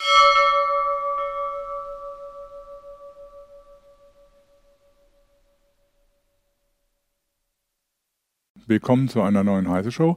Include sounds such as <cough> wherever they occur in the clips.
you Willkommen zu einer neuen Heise Show.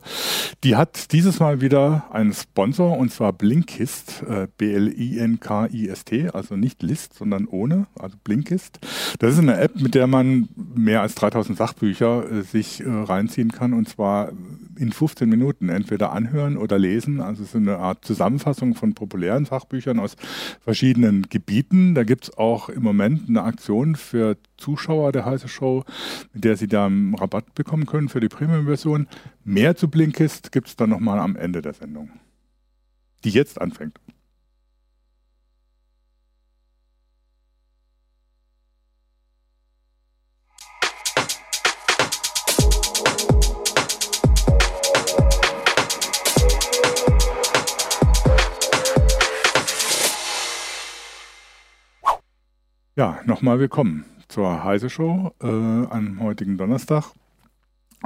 Die hat dieses Mal wieder einen Sponsor und zwar Blinkist, äh, B-L-I-N-K-I-S-T, also nicht List, sondern ohne, also Blinkist. Das ist eine App, mit der man mehr als 3000 Sachbücher äh, sich äh, reinziehen kann und zwar in 15 Minuten entweder anhören oder lesen. Also es ist eine Art Zusammenfassung von populären Fachbüchern aus verschiedenen Gebieten. Da gibt es auch im Moment eine Aktion für Zuschauer der Heiße Show, mit der Sie da einen Rabatt bekommen können für die Premium-Version. Mehr zu Blinkist gibt es dann nochmal am Ende der Sendung, die jetzt anfängt. Ja, nochmal willkommen zur Heise Show äh, am heutigen Donnerstag.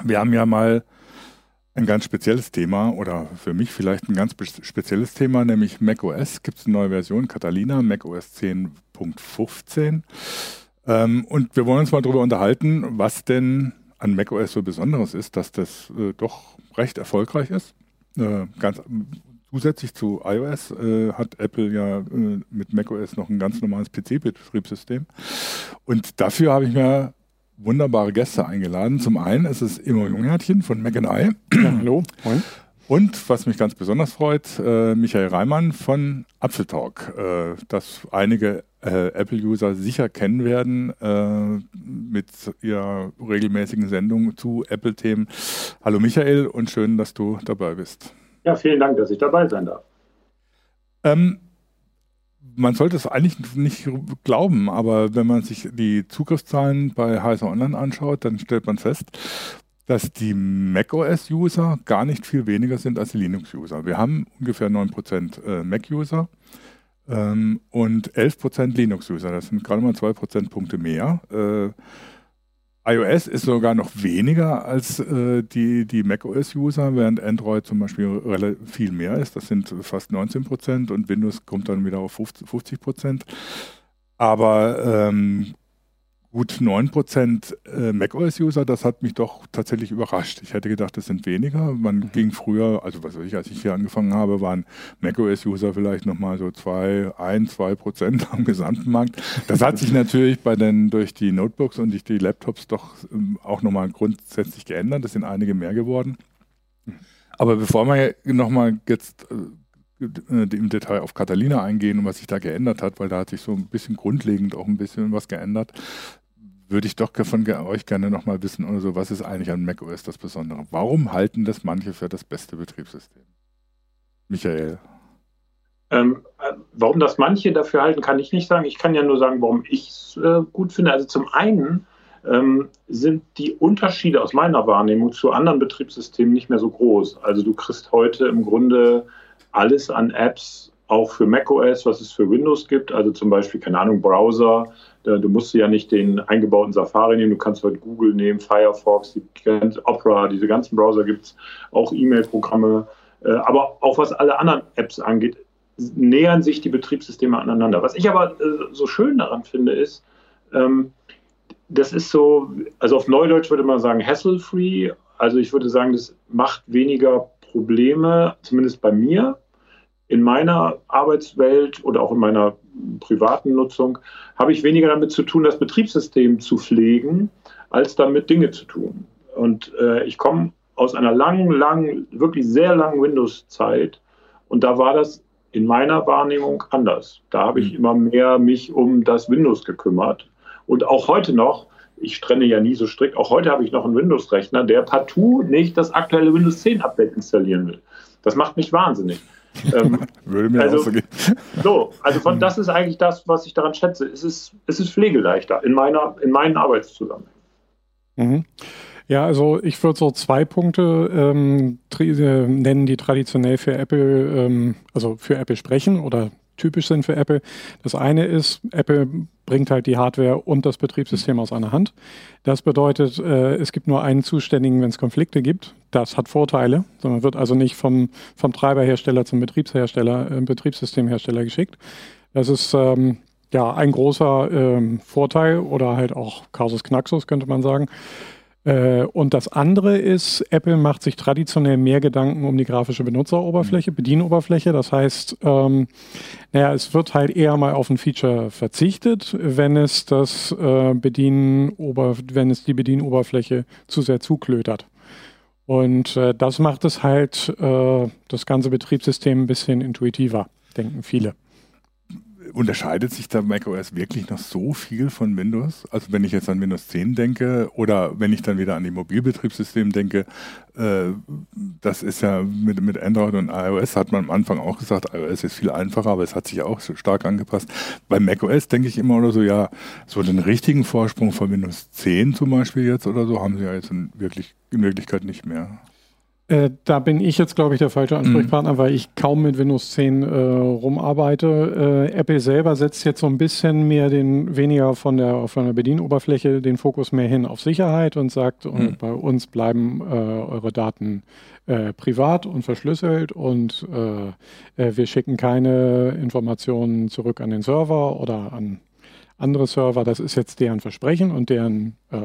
Wir haben ja mal ein ganz spezielles Thema oder für mich vielleicht ein ganz spezielles Thema, nämlich macOS. Gibt es eine neue Version, Catalina, macOS 10.15. Ähm, und wir wollen uns mal darüber unterhalten, was denn an macOS so Besonderes ist, dass das äh, doch recht erfolgreich ist. Äh, ganz zusätzlich zu iOS äh, hat Apple ja äh, mit macOS noch ein ganz normales PC-Betriebssystem. Und dafür habe ich mir wunderbare Gäste eingeladen. Zum einen ist es Immo Junghärtchen von Mac I. hallo. Moin. Und was mich ganz besonders freut, äh, Michael Reimann von Apfeltalk, äh, das einige äh, Apple-User sicher kennen werden äh, mit ihrer regelmäßigen Sendung zu Apple-Themen. Hallo Michael und schön, dass du dabei bist. Ja, vielen Dank, dass ich dabei sein darf. Ähm, man sollte es eigentlich nicht glauben, aber wenn man sich die Zugriffszahlen bei Heiser Online anschaut, dann stellt man fest, dass die macOS-User gar nicht viel weniger sind als die Linux-User. Wir haben ungefähr 9% äh, Mac-User ähm, und 11% Linux-User. Das sind gerade mal 2 Prozentpunkte mehr. Äh, iOS ist sogar noch weniger als äh, die, die macOS-User, während Android zum Beispiel viel mehr ist. Das sind fast 19 Prozent und Windows kommt dann wieder auf 50 Prozent. Aber ähm, gut 9% äh, macOS-User, das hat mich doch tatsächlich überrascht. Ich hätte gedacht, das sind weniger. Man mhm. ging früher, also was weiß ich, als ich hier angefangen habe, waren macOS-User vielleicht nochmal so 2, 1, 2 Prozent am gesamten Markt. Das hat sich <laughs> natürlich bei den, durch die Notebooks und durch die Laptops doch ähm, auch nochmal grundsätzlich geändert. Das sind einige mehr geworden. Aber bevor wir nochmal jetzt äh, im Detail auf Catalina eingehen und was sich da geändert hat, weil da hat sich so ein bisschen grundlegend auch ein bisschen was geändert würde ich doch von euch gerne nochmal wissen, oder so, was ist eigentlich an macOS das Besondere? Warum halten das manche für das beste Betriebssystem? Michael. Ähm, äh, warum das manche dafür halten, kann ich nicht sagen. Ich kann ja nur sagen, warum ich es äh, gut finde. Also zum einen ähm, sind die Unterschiede aus meiner Wahrnehmung zu anderen Betriebssystemen nicht mehr so groß. Also du kriegst heute im Grunde alles an Apps, auch für macOS, was es für Windows gibt. Also zum Beispiel, keine Ahnung, Browser, Du musst ja nicht den eingebauten Safari nehmen, du kannst heute Google nehmen, Firefox, die Opera, diese ganzen Browser gibt es, auch E-Mail-Programme. Äh, aber auch was alle anderen Apps angeht, nähern sich die Betriebssysteme aneinander. Was ich aber äh, so schön daran finde, ist, ähm, das ist so, also auf Neudeutsch würde man sagen, hassle-free. Also ich würde sagen, das macht weniger Probleme, zumindest bei mir, in meiner Arbeitswelt oder auch in meiner privaten Nutzung habe ich weniger damit zu tun, das Betriebssystem zu pflegen, als damit Dinge zu tun. Und äh, ich komme aus einer langen, langen, wirklich sehr langen Windows-Zeit und da war das in meiner Wahrnehmung anders. Da habe ich mhm. immer mehr mich um das Windows gekümmert. Und auch heute noch, ich trenne ja nie so strikt, auch heute habe ich noch einen Windows-Rechner, der partout nicht das aktuelle Windows 10 Update installieren will. Das macht mich wahnsinnig. Ähm, <laughs> Würde mir also, auch so gehen. <laughs> So, also von, das ist eigentlich das, was ich daran schätze. Es ist, es ist pflegeleichter in, meiner, in meinen Arbeitszusammenhängen. Mhm. Ja, also ich würde so zwei Punkte ähm, äh, nennen, die traditionell für Apple, ähm, also für Apple sprechen oder typisch sind für Apple. Das eine ist, Apple bringt halt die Hardware und das Betriebssystem aus einer Hand. Das bedeutet, äh, es gibt nur einen Zuständigen, wenn es Konflikte gibt. Das hat Vorteile. Man wird also nicht vom, vom Treiberhersteller zum Betriebshersteller, äh, Betriebssystemhersteller geschickt. Das ist ähm, ja ein großer ähm, Vorteil oder halt auch Casus Knaxus, könnte man sagen. Äh, und das andere ist, Apple macht sich traditionell mehr Gedanken um die grafische Benutzeroberfläche, mhm. Bedienoberfläche. Das heißt, ähm, naja, es wird halt eher mal auf ein Feature verzichtet, wenn es das äh, Bedienen, wenn es die Bedienoberfläche zu sehr zuklötert. Und äh, das macht es halt äh, das ganze Betriebssystem ein bisschen intuitiver, denken viele unterscheidet sich da macOS wirklich noch so viel von Windows? Also wenn ich jetzt an Windows 10 denke oder wenn ich dann wieder an die Mobilbetriebssysteme denke, äh, das ist ja mit, mit Android und iOS hat man am Anfang auch gesagt, iOS ist viel einfacher, aber es hat sich auch so stark angepasst. Bei macOS denke ich immer oder so, ja, so den richtigen Vorsprung von Windows 10 zum Beispiel jetzt oder so haben sie ja jetzt in, wirklich, in Wirklichkeit nicht mehr. Äh, da bin ich jetzt, glaube ich, der falsche Ansprechpartner, mhm. weil ich kaum mit Windows 10 äh, rumarbeite. Äh, Apple selber setzt jetzt so ein bisschen mehr den, weniger von der, von der Bedienoberfläche den Fokus mehr hin auf Sicherheit und sagt, mhm. bei uns bleiben äh, eure Daten äh, privat und verschlüsselt und wir schicken keine Informationen zurück an den Server oder an andere Server. Das ist jetzt deren Versprechen und deren äh,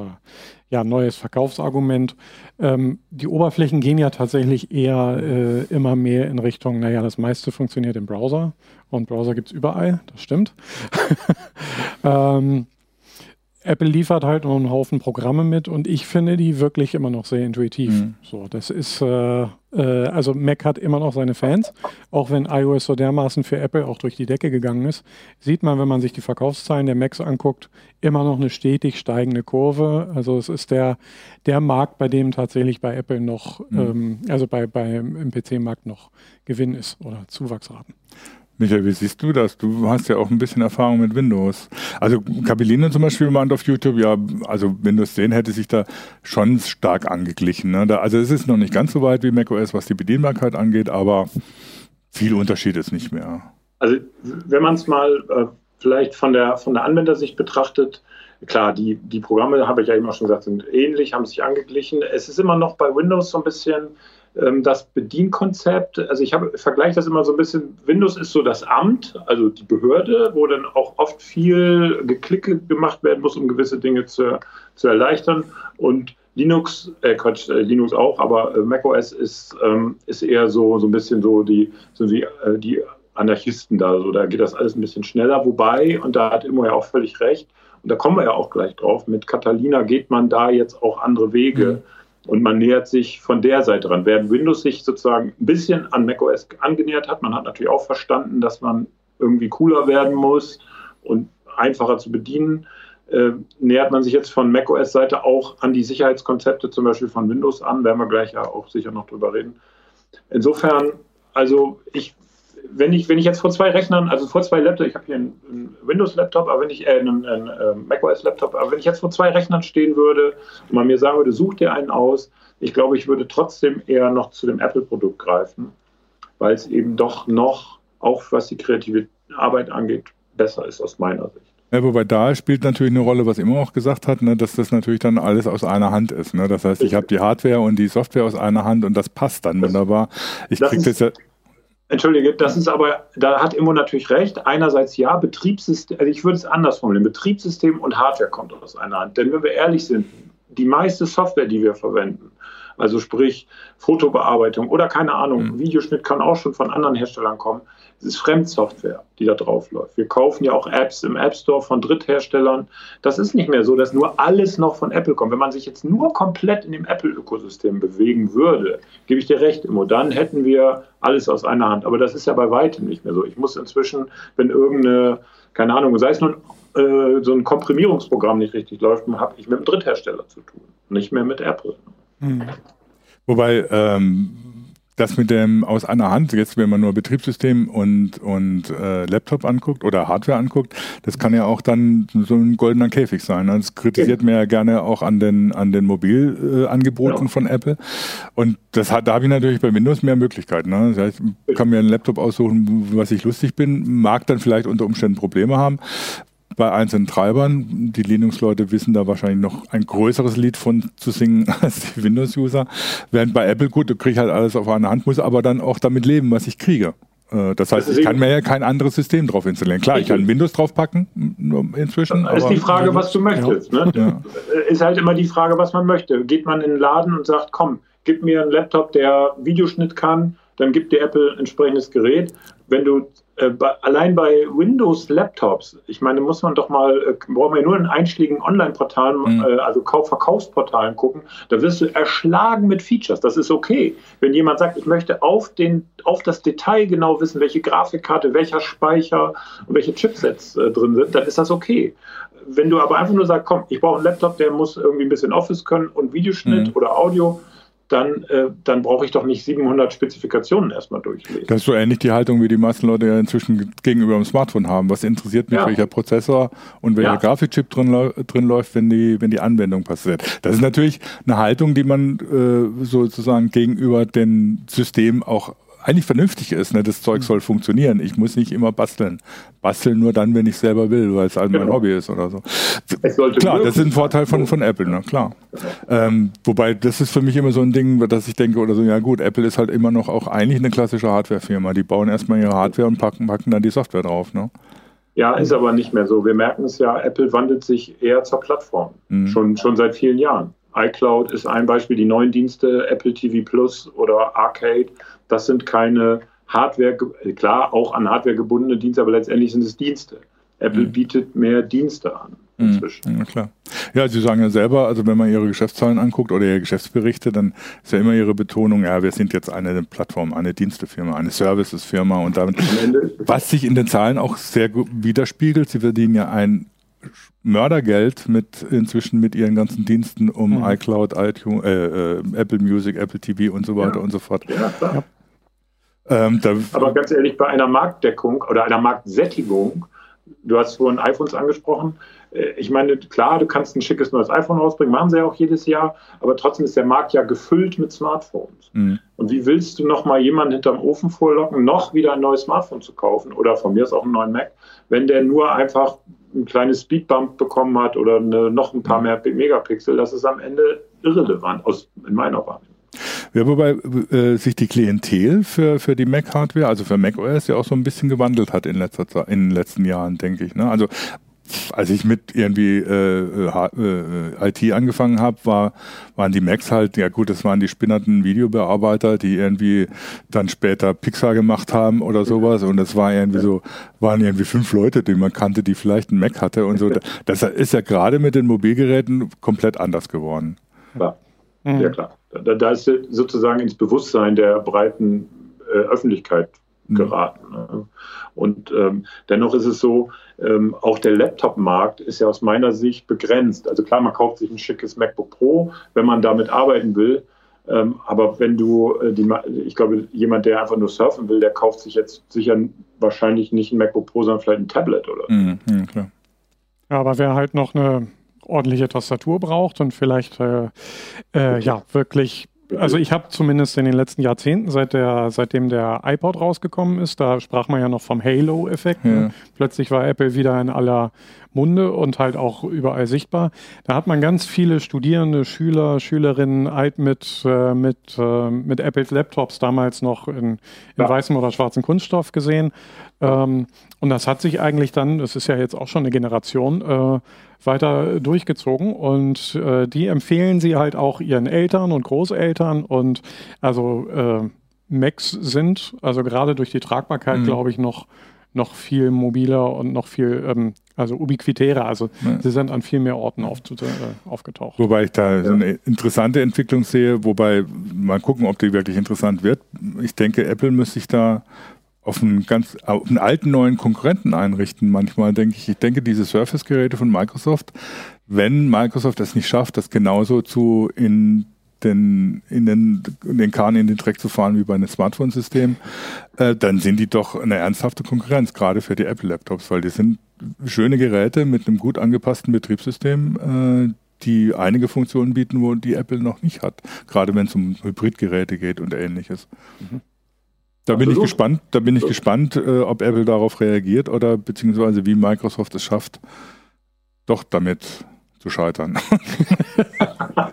ja, neues Verkaufsargument. Ähm, die Oberflächen gehen ja tatsächlich eher äh, immer mehr in Richtung, naja, das meiste funktioniert im Browser und Browser gibt es überall, das stimmt. <laughs> ähm, Apple liefert halt noch einen Haufen Programme mit und ich finde die wirklich immer noch sehr intuitiv. Mhm. So, das ist, äh, äh, also Mac hat immer noch seine Fans, auch wenn iOS so dermaßen für Apple auch durch die Decke gegangen ist, sieht man, wenn man sich die Verkaufszahlen der Macs anguckt, immer noch eine stetig steigende Kurve. Also es ist der, der Markt, bei dem tatsächlich bei Apple noch, mhm. ähm, also bei, bei im PC-Markt noch Gewinn ist oder Zuwachsraten. Michael, wie siehst du das? Du hast ja auch ein bisschen Erfahrung mit Windows. Also Capellino zum Beispiel meint auf YouTube, ja, also Windows 10 hätte sich da schon stark angeglichen. Ne? Da, also es ist noch nicht ganz so weit wie macOS, was die Bedienbarkeit angeht, aber viel Unterschied ist nicht mehr. Also wenn man es mal äh, vielleicht von der, von der Anwendersicht betrachtet, klar, die, die Programme, habe ich ja immer schon gesagt, sind ähnlich, haben sich angeglichen. Es ist immer noch bei Windows so ein bisschen das Bedienkonzept, also ich vergleiche das immer so ein bisschen, Windows ist so das Amt, also die Behörde, wo dann auch oft viel Geklicke gemacht werden muss, um gewisse Dinge zu, zu erleichtern. Und Linux, äh Quatsch, äh, Linux auch, aber äh, macOS ist, ähm, ist eher so, so ein bisschen so die, so wie, äh, die Anarchisten da, so da geht das alles ein bisschen schneller, wobei, und da hat Immo ja auch völlig recht, und da kommen wir ja auch gleich drauf, mit Catalina geht man da jetzt auch andere Wege. Mhm und man nähert sich von der Seite ran. Während Windows sich sozusagen ein bisschen an macOS angenähert hat, man hat natürlich auch verstanden, dass man irgendwie cooler werden muss und einfacher zu bedienen, äh, nähert man sich jetzt von macOS-Seite auch an die Sicherheitskonzepte zum Beispiel von Windows an, werden wir gleich ja auch sicher noch drüber reden. Insofern, also ich wenn ich, wenn ich jetzt vor zwei Rechnern, also vor zwei Laptops, ich habe hier einen, einen Windows-Laptop, aber wenn ich, äh, einen, einen, einen ähm, macOS-Laptop, aber wenn ich jetzt vor zwei Rechnern stehen würde und man mir sagen würde, such dir einen aus, ich glaube, ich würde trotzdem eher noch zu dem Apple-Produkt greifen, weil es eben doch noch, auch was die kreative Arbeit angeht, besser ist aus meiner Sicht. Ja, wobei da spielt natürlich eine Rolle, was immer auch gesagt hat, ne, dass das natürlich dann alles aus einer Hand ist. Ne? Das heißt, ich habe die Hardware und die Software aus einer Hand und das passt dann das, wunderbar. Ich kriege das ja Entschuldige, das ist aber, da hat Immo natürlich recht. Einerseits ja, Betriebssystem, also ich würde es anders formulieren. Betriebssystem und Hardware kommt aus einer Hand. Denn wenn wir ehrlich sind, die meiste Software, die wir verwenden, also sprich Fotobearbeitung oder keine Ahnung, mhm. Videoschnitt kann auch schon von anderen Herstellern kommen, es ist Fremdsoftware, die da drauf läuft. Wir kaufen ja auch Apps im App Store von Drittherstellern. Das ist nicht mehr so, dass nur alles noch von Apple kommt. Wenn man sich jetzt nur komplett in dem Apple-Ökosystem bewegen würde, gebe ich dir recht, Immo, dann hätten wir alles aus einer Hand. Aber das ist ja bei weitem nicht mehr so. Ich muss inzwischen, wenn irgendeine, keine Ahnung, sei es nun äh, so ein Komprimierungsprogramm nicht richtig läuft, habe ich mit einem Dritthersteller zu tun, nicht mehr mit Apple. Mhm. Wobei, ähm, das mit dem aus einer Hand, jetzt wenn man nur Betriebssystem und, und äh, Laptop anguckt oder Hardware anguckt, das kann ja auch dann so ein goldener Käfig sein. Ne? Das kritisiert ja. man ja gerne auch an den, an den Mobilangeboten äh, ja. von Apple. Und das hat, da habe ich natürlich bei Windows mehr Möglichkeiten. Ne? Das heißt, ich kann mir einen Laptop aussuchen, was ich lustig bin, mag dann vielleicht unter Umständen Probleme haben bei einzelnen Treibern. Die Linux-Leute wissen da wahrscheinlich noch ein größeres Lied von zu singen <laughs> als die Windows-User. Während bei Apple, gut, du kriegst halt alles auf einer Hand, muss aber dann auch damit leben, was ich kriege. Äh, das heißt, ich kann mir ja kein anderes System drauf installieren. Klar, ich kann Windows draufpacken inzwischen. Das ist die Frage, was du möchtest. Ja. Ne? Ja. Ist halt immer die Frage, was man möchte. Geht man in den Laden und sagt, komm, gib mir einen Laptop, der Videoschnitt kann, dann gibt dir Apple ein entsprechendes Gerät. Wenn du bei, allein bei Windows-Laptops, ich meine, muss man doch mal, äh, brauchen wir nur in einschlägigen Online-Portalen, mhm. äh, also Kauf Verkaufsportalen gucken, da wirst du erschlagen mit Features. Das ist okay. Wenn jemand sagt, ich möchte auf, den, auf das Detail genau wissen, welche Grafikkarte, welcher Speicher und welche Chipsets äh, drin sind, dann ist das okay. Wenn du aber einfach nur sagst, komm, ich brauche einen Laptop, der muss irgendwie ein bisschen Office können und Videoschnitt mhm. oder Audio, dann, äh, dann brauche ich doch nicht 700 Spezifikationen erstmal durchlesen. Das ist so ähnlich die Haltung, wie die meisten Leute ja inzwischen gegenüber dem Smartphone haben. Was interessiert mich, ja. welcher Prozessor und welcher ja. Grafikchip drin, drin läuft, wenn die, wenn die Anwendung passiert. Das ist natürlich eine Haltung, die man äh, sozusagen gegenüber den Systemen auch eigentlich vernünftig ist. Ne? Das Zeug mhm. soll funktionieren. Ich muss nicht immer basteln. Basteln nur dann, wenn ich selber will, weil es halt genau. mein Hobby ist oder so. Klar, das ist ein Vorteil von, von Apple, ne? klar. Ähm, wobei, das ist für mich immer so ein Ding, dass ich denke, oder so, ja gut, Apple ist halt immer noch auch eigentlich eine klassische Hardwarefirma. Die bauen erstmal ihre Hardware und packen, packen dann die Software drauf. Ne? Ja, ist aber nicht mehr so. Wir merken es ja, Apple wandelt sich eher zur Plattform. Mhm. Schon, schon seit vielen Jahren iCloud ist ein Beispiel, die neuen Dienste, Apple TV Plus oder Arcade, das sind keine Hardware, klar auch an Hardware gebundene Dienste, aber letztendlich sind es Dienste. Apple mhm. bietet mehr Dienste an mhm. inzwischen. Ja, klar. Ja, Sie sagen ja selber, also wenn man Ihre Geschäftszahlen anguckt oder Ihre Geschäftsberichte, dann ist ja immer Ihre Betonung, ja, wir sind jetzt eine Plattform, eine Dienstefirma, eine Servicesfirma und damit, was sich in den Zahlen auch sehr widerspiegelt, Sie verdienen ja ein Mördergeld mit inzwischen mit ihren ganzen Diensten um mhm. iCloud, iTunes, äh, äh, Apple Music, Apple TV und so weiter ja. und so fort. Ja, klar. Ähm, Aber ganz ehrlich, bei einer Marktdeckung oder einer Marktsättigung, du hast vorhin iPhones angesprochen, äh, ich meine, klar, du kannst ein schickes neues iPhone rausbringen, machen sie ja auch jedes Jahr, aber trotzdem ist der Markt ja gefüllt mit Smartphones. Mhm. Und wie willst du noch mal jemanden hinterm Ofen vorlocken, noch wieder ein neues Smartphone zu kaufen oder von mir ist auch einen neuen Mac, wenn der nur einfach ein kleines Speedbump bekommen hat oder eine, noch ein paar mhm. mehr Megapixel, das ist am Ende irrelevant aus, in meiner Wahrnehmung. Ja, wobei äh, sich die Klientel für, für die Mac-Hardware, also für macOS, ja auch so ein bisschen gewandelt hat in, letzter Zeit, in den letzten Jahren, denke ich. Ne? Also als ich mit irgendwie äh, äh, IT angefangen habe, war, waren die Macs halt, ja gut, das waren die spinnerten Videobearbeiter, die irgendwie dann später Pixar gemacht haben oder sowas. Und das war irgendwie so, waren irgendwie fünf Leute, die man kannte, die vielleicht einen Mac hatte und so. <laughs> Das ist ja gerade mit den Mobilgeräten komplett anders geworden. Ja, mhm. ja klar. Da, da ist sozusagen ins Bewusstsein der breiten äh, Öffentlichkeit. Geraten. Mhm. Und ähm, dennoch ist es so, ähm, auch der Laptop-Markt ist ja aus meiner Sicht begrenzt. Also klar, man kauft sich ein schickes MacBook Pro, wenn man damit arbeiten will. Ähm, aber wenn du, äh, die, ich glaube, jemand, der einfach nur surfen will, der kauft sich jetzt sicher wahrscheinlich nicht ein MacBook Pro, sondern vielleicht ein Tablet oder. Mhm, ja, klar. Ja, aber wer halt noch eine ordentliche Tastatur braucht und vielleicht äh, äh, ja wirklich also ich habe zumindest in den letzten Jahrzehnten, seit der, seitdem der iPod rausgekommen ist, da sprach man ja noch vom Halo-Effekt. Ne? Ja. Plötzlich war Apple wieder in aller Munde und halt auch überall sichtbar. Da hat man ganz viele Studierende, Schüler, Schülerinnen alt mit, äh, mit, äh, mit Apples Laptops damals noch in, in ja. weißem oder schwarzem Kunststoff gesehen. Ähm, und das hat sich eigentlich dann, das ist ja jetzt auch schon eine Generation, äh, weiter durchgezogen und äh, die empfehlen sie halt auch ihren Eltern und Großeltern und also äh, Macs sind, also gerade durch die Tragbarkeit, mhm. glaube ich, noch noch viel mobiler und noch viel, ähm, also ubiquitärer. Also ja. sie sind an viel mehr Orten auf, äh, aufgetaucht. Wobei ich da ja. so eine interessante Entwicklung sehe, wobei mal gucken, ob die wirklich interessant wird. Ich denke, Apple müsste sich da auf einen ganz auf einen alten neuen Konkurrenten einrichten. Manchmal denke ich, ich denke, diese Surface-Geräte von Microsoft, wenn Microsoft es nicht schafft, das genauso zu in den, in den, den Kahn in den Dreck zu fahren wie bei einem Smartphone-System, äh, dann sind die doch eine ernsthafte Konkurrenz, gerade für die Apple-Laptops, weil die sind schöne Geräte mit einem gut angepassten Betriebssystem, äh, die einige Funktionen bieten, wo die Apple noch nicht hat, gerade wenn es um Hybridgeräte geht und ähnliches. Mhm. Da bin ich gespannt, da bin ich gespannt, äh, ob Apple darauf reagiert oder beziehungsweise wie Microsoft es schafft, doch damit zu scheitern. <laughs>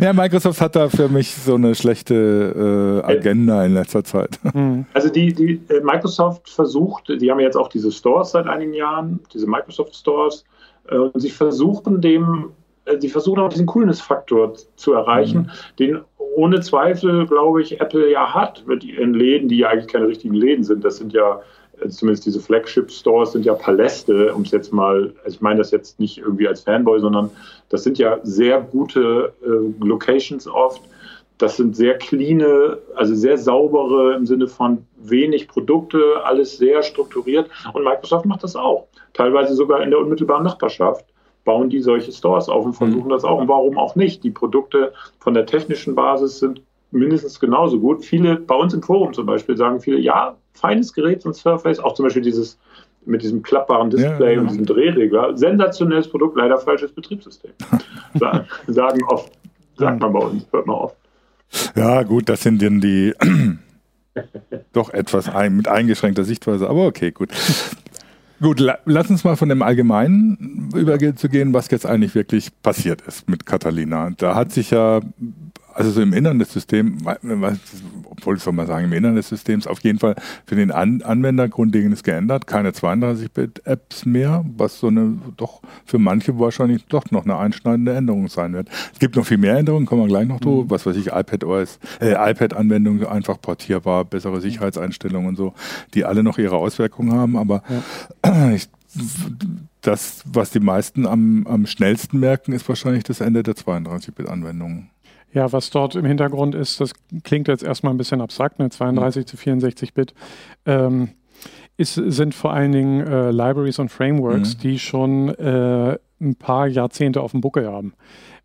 ja, Microsoft hat da für mich so eine schlechte äh, Agenda in letzter Zeit. Mhm. Also die, die äh, Microsoft versucht, die haben jetzt auch diese Stores seit einigen Jahren, diese Microsoft Stores, äh, und sie versuchen dem, äh, sie versuchen auch diesen Coolness-Faktor zu erreichen, mhm. den ohne Zweifel, glaube ich, Apple ja hat mit ihren Läden, die ja eigentlich keine richtigen Läden sind. Das sind ja äh, zumindest diese Flagship-Stores sind ja Paläste, um es jetzt mal, also ich meine das jetzt nicht irgendwie als Fanboy, sondern das sind ja sehr gute äh, Locations oft. Das sind sehr cleane, also sehr saubere im Sinne von wenig Produkte, alles sehr strukturiert. Und Microsoft macht das auch. Teilweise sogar in der unmittelbaren Nachbarschaft bauen die solche Stores auf und versuchen mhm. das auch. Und warum auch nicht? Die Produkte von der technischen Basis sind mindestens genauso gut. Viele, bei uns im Forum zum Beispiel, sagen viele, ja, feines Gerät und Surface, auch zum Beispiel dieses mit diesem klappbaren Display ja, und diesem Drehregler, sensationelles Produkt, leider falsches Betriebssystem. <laughs> sagen oft, sagt man bei uns, hört man oft. Ja, gut, das sind dann die <laughs> doch etwas ein, mit eingeschränkter Sichtweise, aber okay, gut. Gut, la lass uns mal von dem Allgemeinen überzugehen, was jetzt eigentlich wirklich passiert ist mit Catalina. Da hat sich ja also so im Innern des Systems, obwohl ich soll mal sagen, im Innern des Systems auf jeden Fall für den An Anwender grundlegendes geändert. Keine 32-Bit-Apps mehr, was so eine doch für manche wahrscheinlich doch noch eine einschneidende Änderung sein wird. Es gibt noch viel mehr Änderungen, kommen wir gleich noch zu, mhm. was weiß ich, iPad OS, äh, iPad-Anwendungen einfach portierbar, bessere Sicherheitseinstellungen und so, die alle noch ihre Auswirkungen haben, aber ja. ich das, was die meisten am, am schnellsten merken, ist wahrscheinlich das Ende der 32-Bit-Anwendungen. Ja, was dort im Hintergrund ist, das klingt jetzt erstmal ein bisschen abstrakt, ne? 32 mhm. zu 64 Bit, ähm, ist, sind vor allen Dingen äh, Libraries und Frameworks, mhm. die schon äh, ein paar Jahrzehnte auf dem Buckel haben.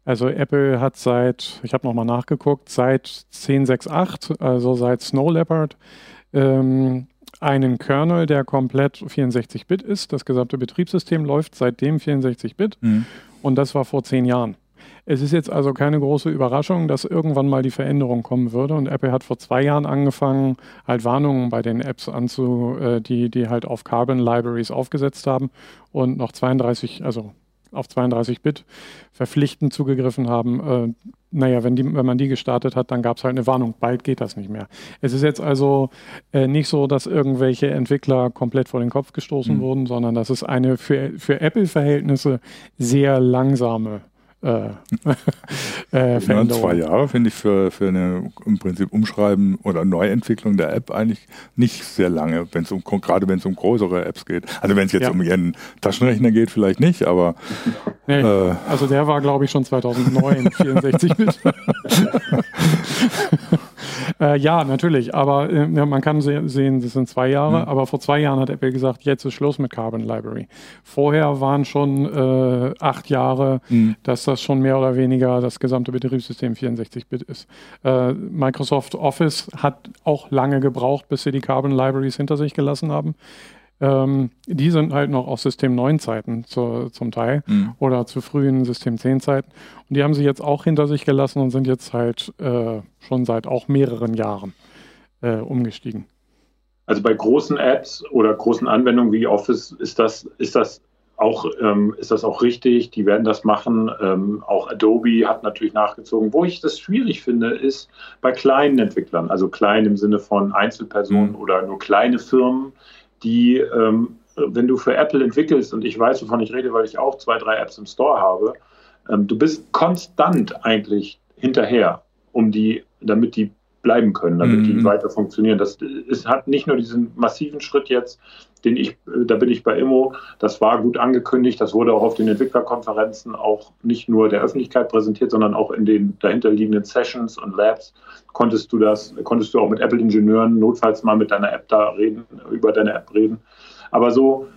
Also Apple hat seit, ich habe nochmal nachgeguckt, seit 10.6.8, also seit Snow Leopard, ähm, einen Kernel, der komplett 64-Bit ist. Das gesamte Betriebssystem läuft seitdem 64-Bit mhm. und das war vor zehn Jahren. Es ist jetzt also keine große Überraschung, dass irgendwann mal die Veränderung kommen würde. Und Apple hat vor zwei Jahren angefangen, halt Warnungen bei den Apps anzu, äh, die, die halt auf Carbon Libraries aufgesetzt haben und noch 32, also auf 32 Bit verpflichtend zugegriffen haben. Äh, naja, wenn, die, wenn man die gestartet hat, dann gab es halt eine Warnung. Bald geht das nicht mehr. Es ist jetzt also äh, nicht so, dass irgendwelche Entwickler komplett vor den Kopf gestoßen mhm. wurden, sondern das ist eine für, für Apple-Verhältnisse sehr langsame äh, <laughs> äh, Veränderung. Zwei Jahre finde ich für, für eine im Prinzip Umschreiben oder Neuentwicklung der App eigentlich nicht sehr lange, wenn es um gerade wenn es um größere Apps geht. Also wenn es jetzt ja. um ihren Taschenrechner geht, vielleicht nicht, aber nee, äh, also der war glaube ich schon 2009 64 Bit. Äh, ja, natürlich, aber äh, man kann se sehen, das sind zwei Jahre, mhm. aber vor zwei Jahren hat Apple gesagt, jetzt ist Schluss mit Carbon Library. Vorher waren schon äh, acht Jahre, mhm. dass das schon mehr oder weniger das gesamte Betriebssystem 64-Bit ist. Äh, Microsoft Office hat auch lange gebraucht, bis sie die Carbon Libraries hinter sich gelassen haben. Ähm, die sind halt noch aus System 9 Zeiten zu, zum Teil mhm. oder zu frühen System 10 Zeiten. Und die haben sie jetzt auch hinter sich gelassen und sind jetzt halt äh, schon seit auch mehreren Jahren äh, umgestiegen. Also bei großen Apps oder großen Anwendungen wie Office ist das, ist das auch, ähm, ist das auch richtig. Die werden das machen. Ähm, auch Adobe hat natürlich nachgezogen. Wo ich das schwierig finde, ist bei kleinen Entwicklern, also klein im Sinne von Einzelpersonen mhm. oder nur kleine Firmen, die, ähm, wenn du für Apple entwickelst, und ich weiß, wovon ich rede, weil ich auch zwei, drei Apps im Store habe, ähm, du bist konstant eigentlich hinterher, um die, damit die bleiben können, damit mhm. die weiter funktionieren. Das ist, hat nicht nur diesen massiven Schritt jetzt, den ich, da bin ich bei Immo, das war gut angekündigt, das wurde auch auf den Entwicklerkonferenzen auch nicht nur der Öffentlichkeit präsentiert, sondern auch in den dahinterliegenden Sessions und Labs konntest du das, konntest du auch mit Apple-Ingenieuren notfalls mal mit deiner App da reden, über deine App reden. Aber so,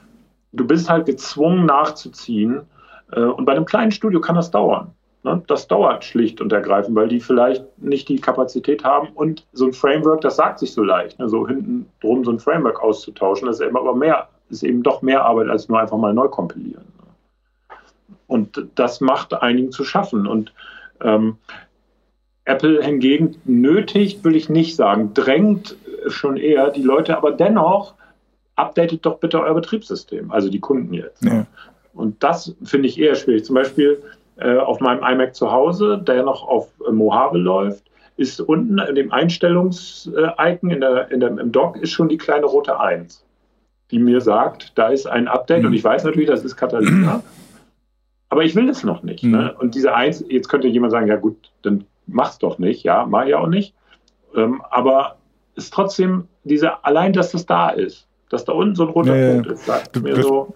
du bist halt gezwungen nachzuziehen. Äh, und bei einem kleinen Studio kann das dauern. Ne? Das dauert schlicht und ergreifend, weil die vielleicht nicht die Kapazität haben und so ein Framework, das sagt sich so leicht, ne? so hinten drum so ein Framework auszutauschen, das ist eben aber mehr, ist eben doch mehr Arbeit als nur einfach mal neu kompilieren. Und das macht einigen zu schaffen. Und ähm, Apple hingegen nötigt, will ich nicht sagen, drängt schon eher die Leute, aber dennoch updatet doch bitte euer Betriebssystem, also die Kunden jetzt. Ja. Und das finde ich eher schwierig. Zum Beispiel äh, auf meinem iMac zu Hause, der noch auf äh, Mojave läuft, ist unten in dem Einstellungs-Icon in der, in der, im Dock ist schon die kleine rote 1, die mir sagt, da ist ein Update mhm. und ich weiß natürlich, das ist Catalina, <clears throat> aber ich will es noch nicht. Mhm. Ne? Und diese 1, jetzt könnte jemand sagen, ja gut, dann mach's doch nicht, ja, mach ich auch nicht. Ähm, aber ist trotzdem diese, allein, dass das da ist, dass da unten so ein roter ja, Punkt ist, sagt mir so,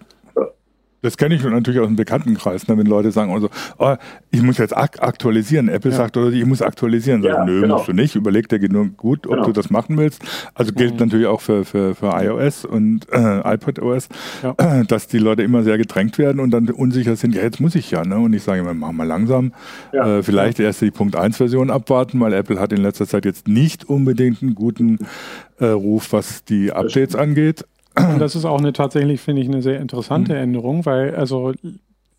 das kenne ich natürlich aus dem Bekanntenkreis, ne, wenn Leute sagen, also, oh, ich muss jetzt ak aktualisieren. Apple ja. sagt, oder ich muss aktualisieren. Sag, ja, nö, genau. musst du nicht. Überleg dir nur gut, ob genau. du das machen willst. Also gilt mhm. natürlich auch für, für, für iOS und äh, iPadOS, ja. äh, dass die Leute immer sehr gedrängt werden und dann unsicher sind, ja, jetzt muss ich ja. Ne? Und ich sage immer, mach mal langsam. Äh, vielleicht erst die Punkt 1 Version abwarten, weil Apple hat in letzter Zeit jetzt nicht unbedingt einen guten äh, Ruf, was die Updates angeht. Und das ist auch eine tatsächlich, finde ich, eine sehr interessante mhm. Änderung, weil also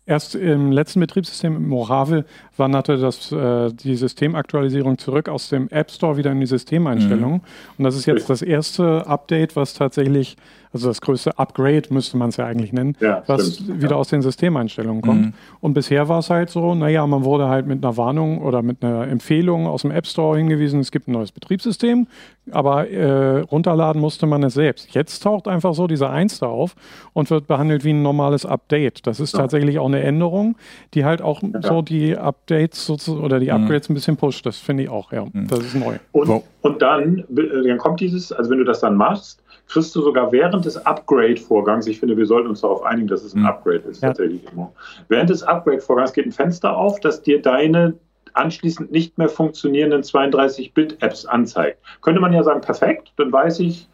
erst im letzten Betriebssystem Mojave wanderte das, äh, die Systemaktualisierung zurück aus dem App Store wieder in die Systemeinstellungen. Mhm. Und das ist jetzt das erste Update, was tatsächlich also das größte Upgrade müsste man es ja eigentlich nennen, ja, was stimmt, wieder ja. aus den Systemeinstellungen kommt. Mhm. Und bisher war es halt so, naja, man wurde halt mit einer Warnung oder mit einer Empfehlung aus dem App Store hingewiesen, es gibt ein neues Betriebssystem, aber äh, runterladen musste man es selbst. Jetzt taucht einfach so dieser Eins da auf und wird behandelt wie ein normales Update. Das ist ja. tatsächlich auch eine Änderung, die halt auch so die Updates oder die mhm. Upgrades mhm. ein bisschen pusht. Das finde ich auch, ja. Mhm. Das ist neu. Und, und dann, dann kommt dieses, also wenn du das dann machst, kriegst du sogar während des Upgrade-Vorgangs, ich finde, wir sollten uns darauf einigen, dass es ein hm. Upgrade ist, ja. tatsächlich immer. Während des Upgrade-Vorgangs geht ein Fenster auf, das dir deine anschließend nicht mehr funktionierenden 32-Bit-Apps anzeigt. Könnte man ja sagen, perfekt, dann weiß ich,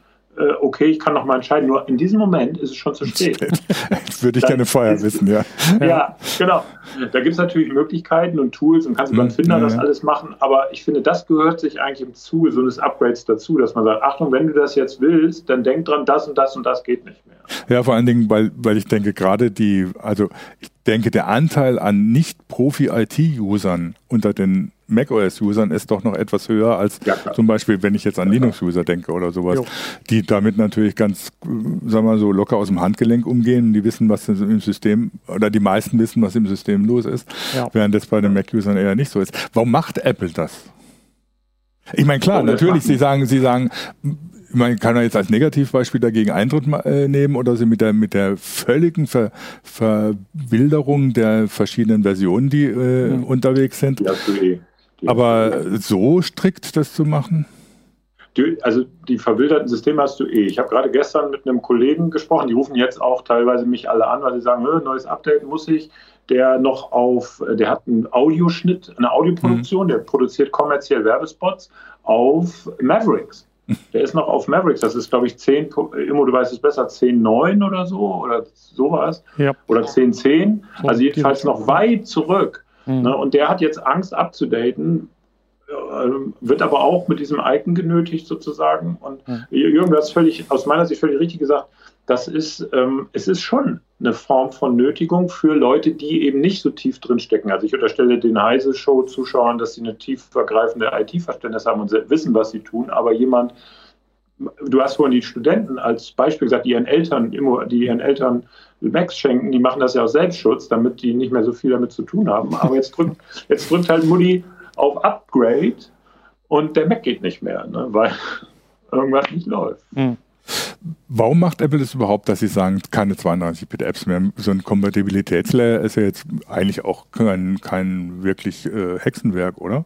okay, ich kann noch mal entscheiden. Nur in diesem Moment ist es schon zu spät. <laughs> das würde ich gerne vorher wissen, ja. Ja, genau. Da gibt es natürlich Möglichkeiten und Tools und kannst über einen hm, Finder ja, das alles machen. Aber ich finde, das gehört sich eigentlich im Zuge so eines Upgrades dazu, dass man sagt, Achtung, wenn du das jetzt willst, dann denk dran, das und das und das geht nicht mehr. Ja, vor allen Dingen, weil, weil ich denke, gerade die, also ich denke, der Anteil an Nicht-Profi-IT-Usern unter den macOS-Usern ist doch noch etwas höher als ja, zum Beispiel, wenn ich jetzt an Linux-User denke oder sowas, jo. die damit natürlich ganz, sagen wir mal so, locker aus dem Handgelenk umgehen. Die wissen, was im System, oder die meisten wissen, was im System los ist, ja. während das bei den Mac-Usern eher nicht so ist. Warum macht Apple das? Ich meine, klar, natürlich, Sie sagen, Sie sagen, man kann ja jetzt als Negativbeispiel dagegen Eintritt äh, nehmen oder sie mit der, mit der völligen Ver, Verwilderung der verschiedenen Versionen, die äh, mhm. unterwegs sind. Ja, eh. Aber so strikt das zu machen? Die, also die verwilderten Systeme hast du eh. Ich habe gerade gestern mit einem Kollegen gesprochen, die rufen jetzt auch teilweise mich alle an, weil sie sagen, neues Update muss ich. Der noch auf, der hat einen Audioschnitt, eine Audioproduktion, mhm. der produziert kommerziell Werbespots auf Mavericks. Der ist noch auf Mavericks, das ist glaube ich 10, Immo, du weißt es besser, 10.9 oder so oder sowas. Ja. Oder 10.10. Also jedenfalls noch weit zurück. Mhm. Ne? Und der hat jetzt Angst abzudaten, äh, wird aber auch mit diesem Icon genötigt sozusagen. Und mhm. Jürgen, du hast völlig, aus meiner Sicht völlig richtig gesagt, das ist, ähm, es ist schon eine Form von Nötigung für Leute, die eben nicht so tief drin stecken. Also ich unterstelle den Heise-Show-Zuschauern, dass sie eine tiefergreifende IT-Verständnis haben und wissen, was sie tun, aber jemand, du hast vorhin die Studenten als Beispiel gesagt, die ihren Eltern, die ihren Eltern Macs schenken, die machen das ja aus Selbstschutz, damit die nicht mehr so viel damit zu tun haben. Aber jetzt drückt, jetzt drückt halt Mutti auf Upgrade und der Mac geht nicht mehr, ne, weil <laughs> irgendwas nicht läuft. Mhm. Warum macht Apple das überhaupt, dass sie sagen, keine 32-Bit-Apps mehr? So ein Kompatibilitätslayer ist ja jetzt eigentlich auch kein, kein wirklich äh, Hexenwerk, oder?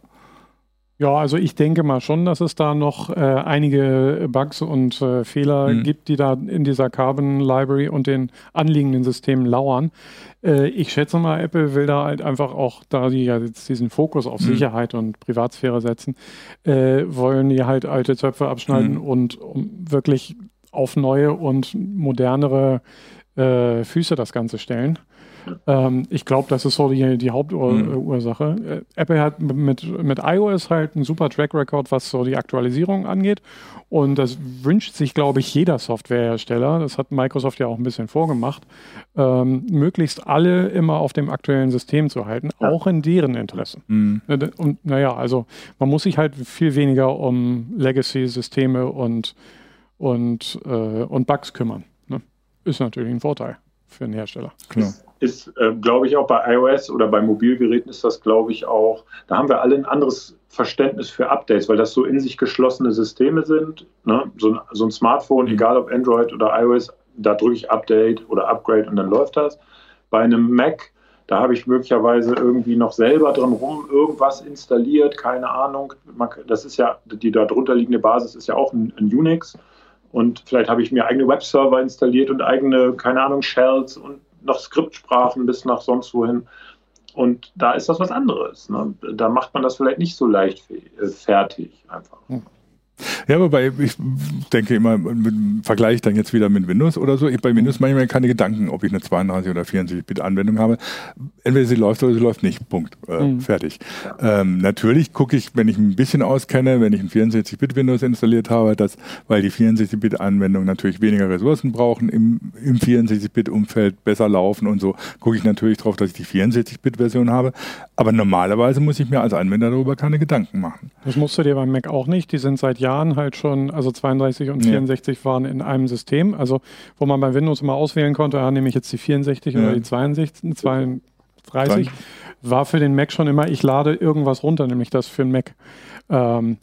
Ja, also ich denke mal schon, dass es da noch äh, einige Bugs und äh, Fehler mhm. gibt, die da in dieser Carbon Library und den anliegenden Systemen lauern. Äh, ich schätze mal, Apple will da halt einfach auch, da die ja jetzt diesen Fokus auf mhm. Sicherheit und Privatsphäre setzen, äh, wollen die halt alte Zöpfe abschneiden mhm. und um wirklich auf neue und modernere äh, Füße das Ganze stellen. Ähm, ich glaube, das ist so die, die Hauptursache. Mhm. Äh, Apple hat mit, mit iOS halt einen super Track Record, was so die Aktualisierung angeht. Und das wünscht sich, glaube ich, jeder Softwarehersteller. Das hat Microsoft ja auch ein bisschen vorgemacht, ähm, möglichst alle immer auf dem aktuellen System zu halten, ja. auch in deren Interesse. Mhm. Äh, und naja, also man muss sich halt viel weniger um Legacy-Systeme und, und, äh, und Bugs kümmern. Ne? Ist natürlich ein Vorteil für den Hersteller. Klar ist, äh, glaube ich, auch bei iOS oder bei Mobilgeräten ist das, glaube ich, auch, da haben wir alle ein anderes Verständnis für Updates, weil das so in sich geschlossene Systeme sind. Ne? So, ein, so ein Smartphone, egal ob Android oder iOS, da drücke ich Update oder Upgrade und dann läuft das. Bei einem Mac, da habe ich möglicherweise irgendwie noch selber drin rum irgendwas installiert, keine Ahnung. Das ist ja, die darunter liegende Basis ist ja auch ein, ein Unix. Und vielleicht habe ich mir eigene Webserver installiert und eigene, keine Ahnung, Shells und noch Skriptsprachen bis nach sonst wohin. Und da ist das was anderes. Ne? Da macht man das vielleicht nicht so leicht äh, fertig einfach. Hm. Ja, wobei ich denke immer, vergleiche ich dann jetzt wieder mit Windows oder so. Ich bei Windows mache ich mir keine Gedanken, ob ich eine 32 oder 64-Bit-Anwendung habe. Entweder sie läuft oder sie läuft nicht. Punkt. Äh, mhm. Fertig. Ähm, natürlich gucke ich, wenn ich ein bisschen auskenne, wenn ich ein 64-Bit-Windows installiert habe, dass, weil die 64-Bit-Anwendungen natürlich weniger Ressourcen brauchen, im, im 64-Bit-Umfeld besser laufen und so, gucke ich natürlich darauf, dass ich die 64-Bit-Version habe. Aber normalerweise muss ich mir als Anwender darüber keine Gedanken machen. Das musst du dir beim Mac auch nicht. Die sind seit Jahren halt schon, also 32 und 64 ja. waren in einem System. Also wo man bei Windows immer auswählen konnte, ja, nehme ich jetzt die 64 ja. oder die 62, 32, war für den Mac schon immer, ich lade irgendwas runter, nämlich das für den Mac. Ähm,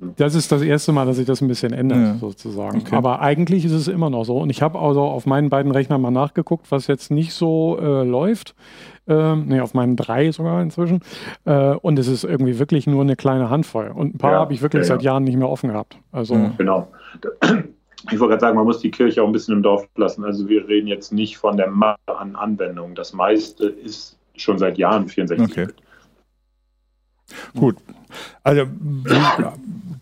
das ist das erste Mal, dass sich das ein bisschen ändert, ja. sozusagen. Okay. Aber eigentlich ist es immer noch so. Und ich habe also auf meinen beiden Rechnern mal nachgeguckt, was jetzt nicht so äh, läuft. Ähm, nee, auf meinen drei sogar inzwischen. Äh, und es ist irgendwie wirklich nur eine kleine Handvoll. Und ein paar ja, habe ich wirklich ja, seit Jahren nicht mehr offen gehabt. Also, Genau. Ich wollte gerade sagen, man muss die Kirche auch ein bisschen im Dorf lassen. Also wir reden jetzt nicht von der Masse an Anwendungen. Das meiste ist schon seit Jahren 64 okay. Gut. Also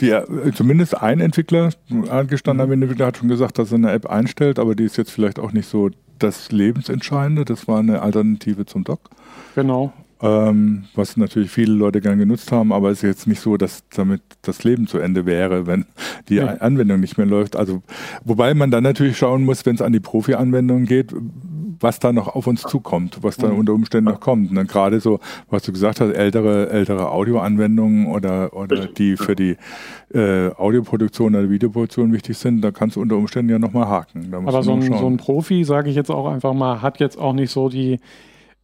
die, zumindest ein Entwickler, ein gestandener mhm. Entwickler hat schon gesagt, dass er eine App einstellt, aber die ist jetzt vielleicht auch nicht so das Lebensentscheidende. Das war eine Alternative zum Doc. Genau. Ähm, was natürlich viele Leute gern genutzt haben, aber es ist jetzt nicht so, dass damit das Leben zu Ende wäre, wenn die ja. Anwendung nicht mehr läuft. Also, wobei man dann natürlich schauen muss, wenn es an die Profi-Anwendung geht, was da noch auf uns zukommt, was da mhm. unter Umständen noch kommt. Und dann gerade so, was du gesagt hast, ältere, ältere Audioanwendungen oder, oder die für die äh, Audioproduktion oder Videoproduktion wichtig sind, da kannst du unter Umständen ja nochmal haken. Aber so ein, so ein Profi, sage ich jetzt auch einfach mal, hat jetzt auch nicht so die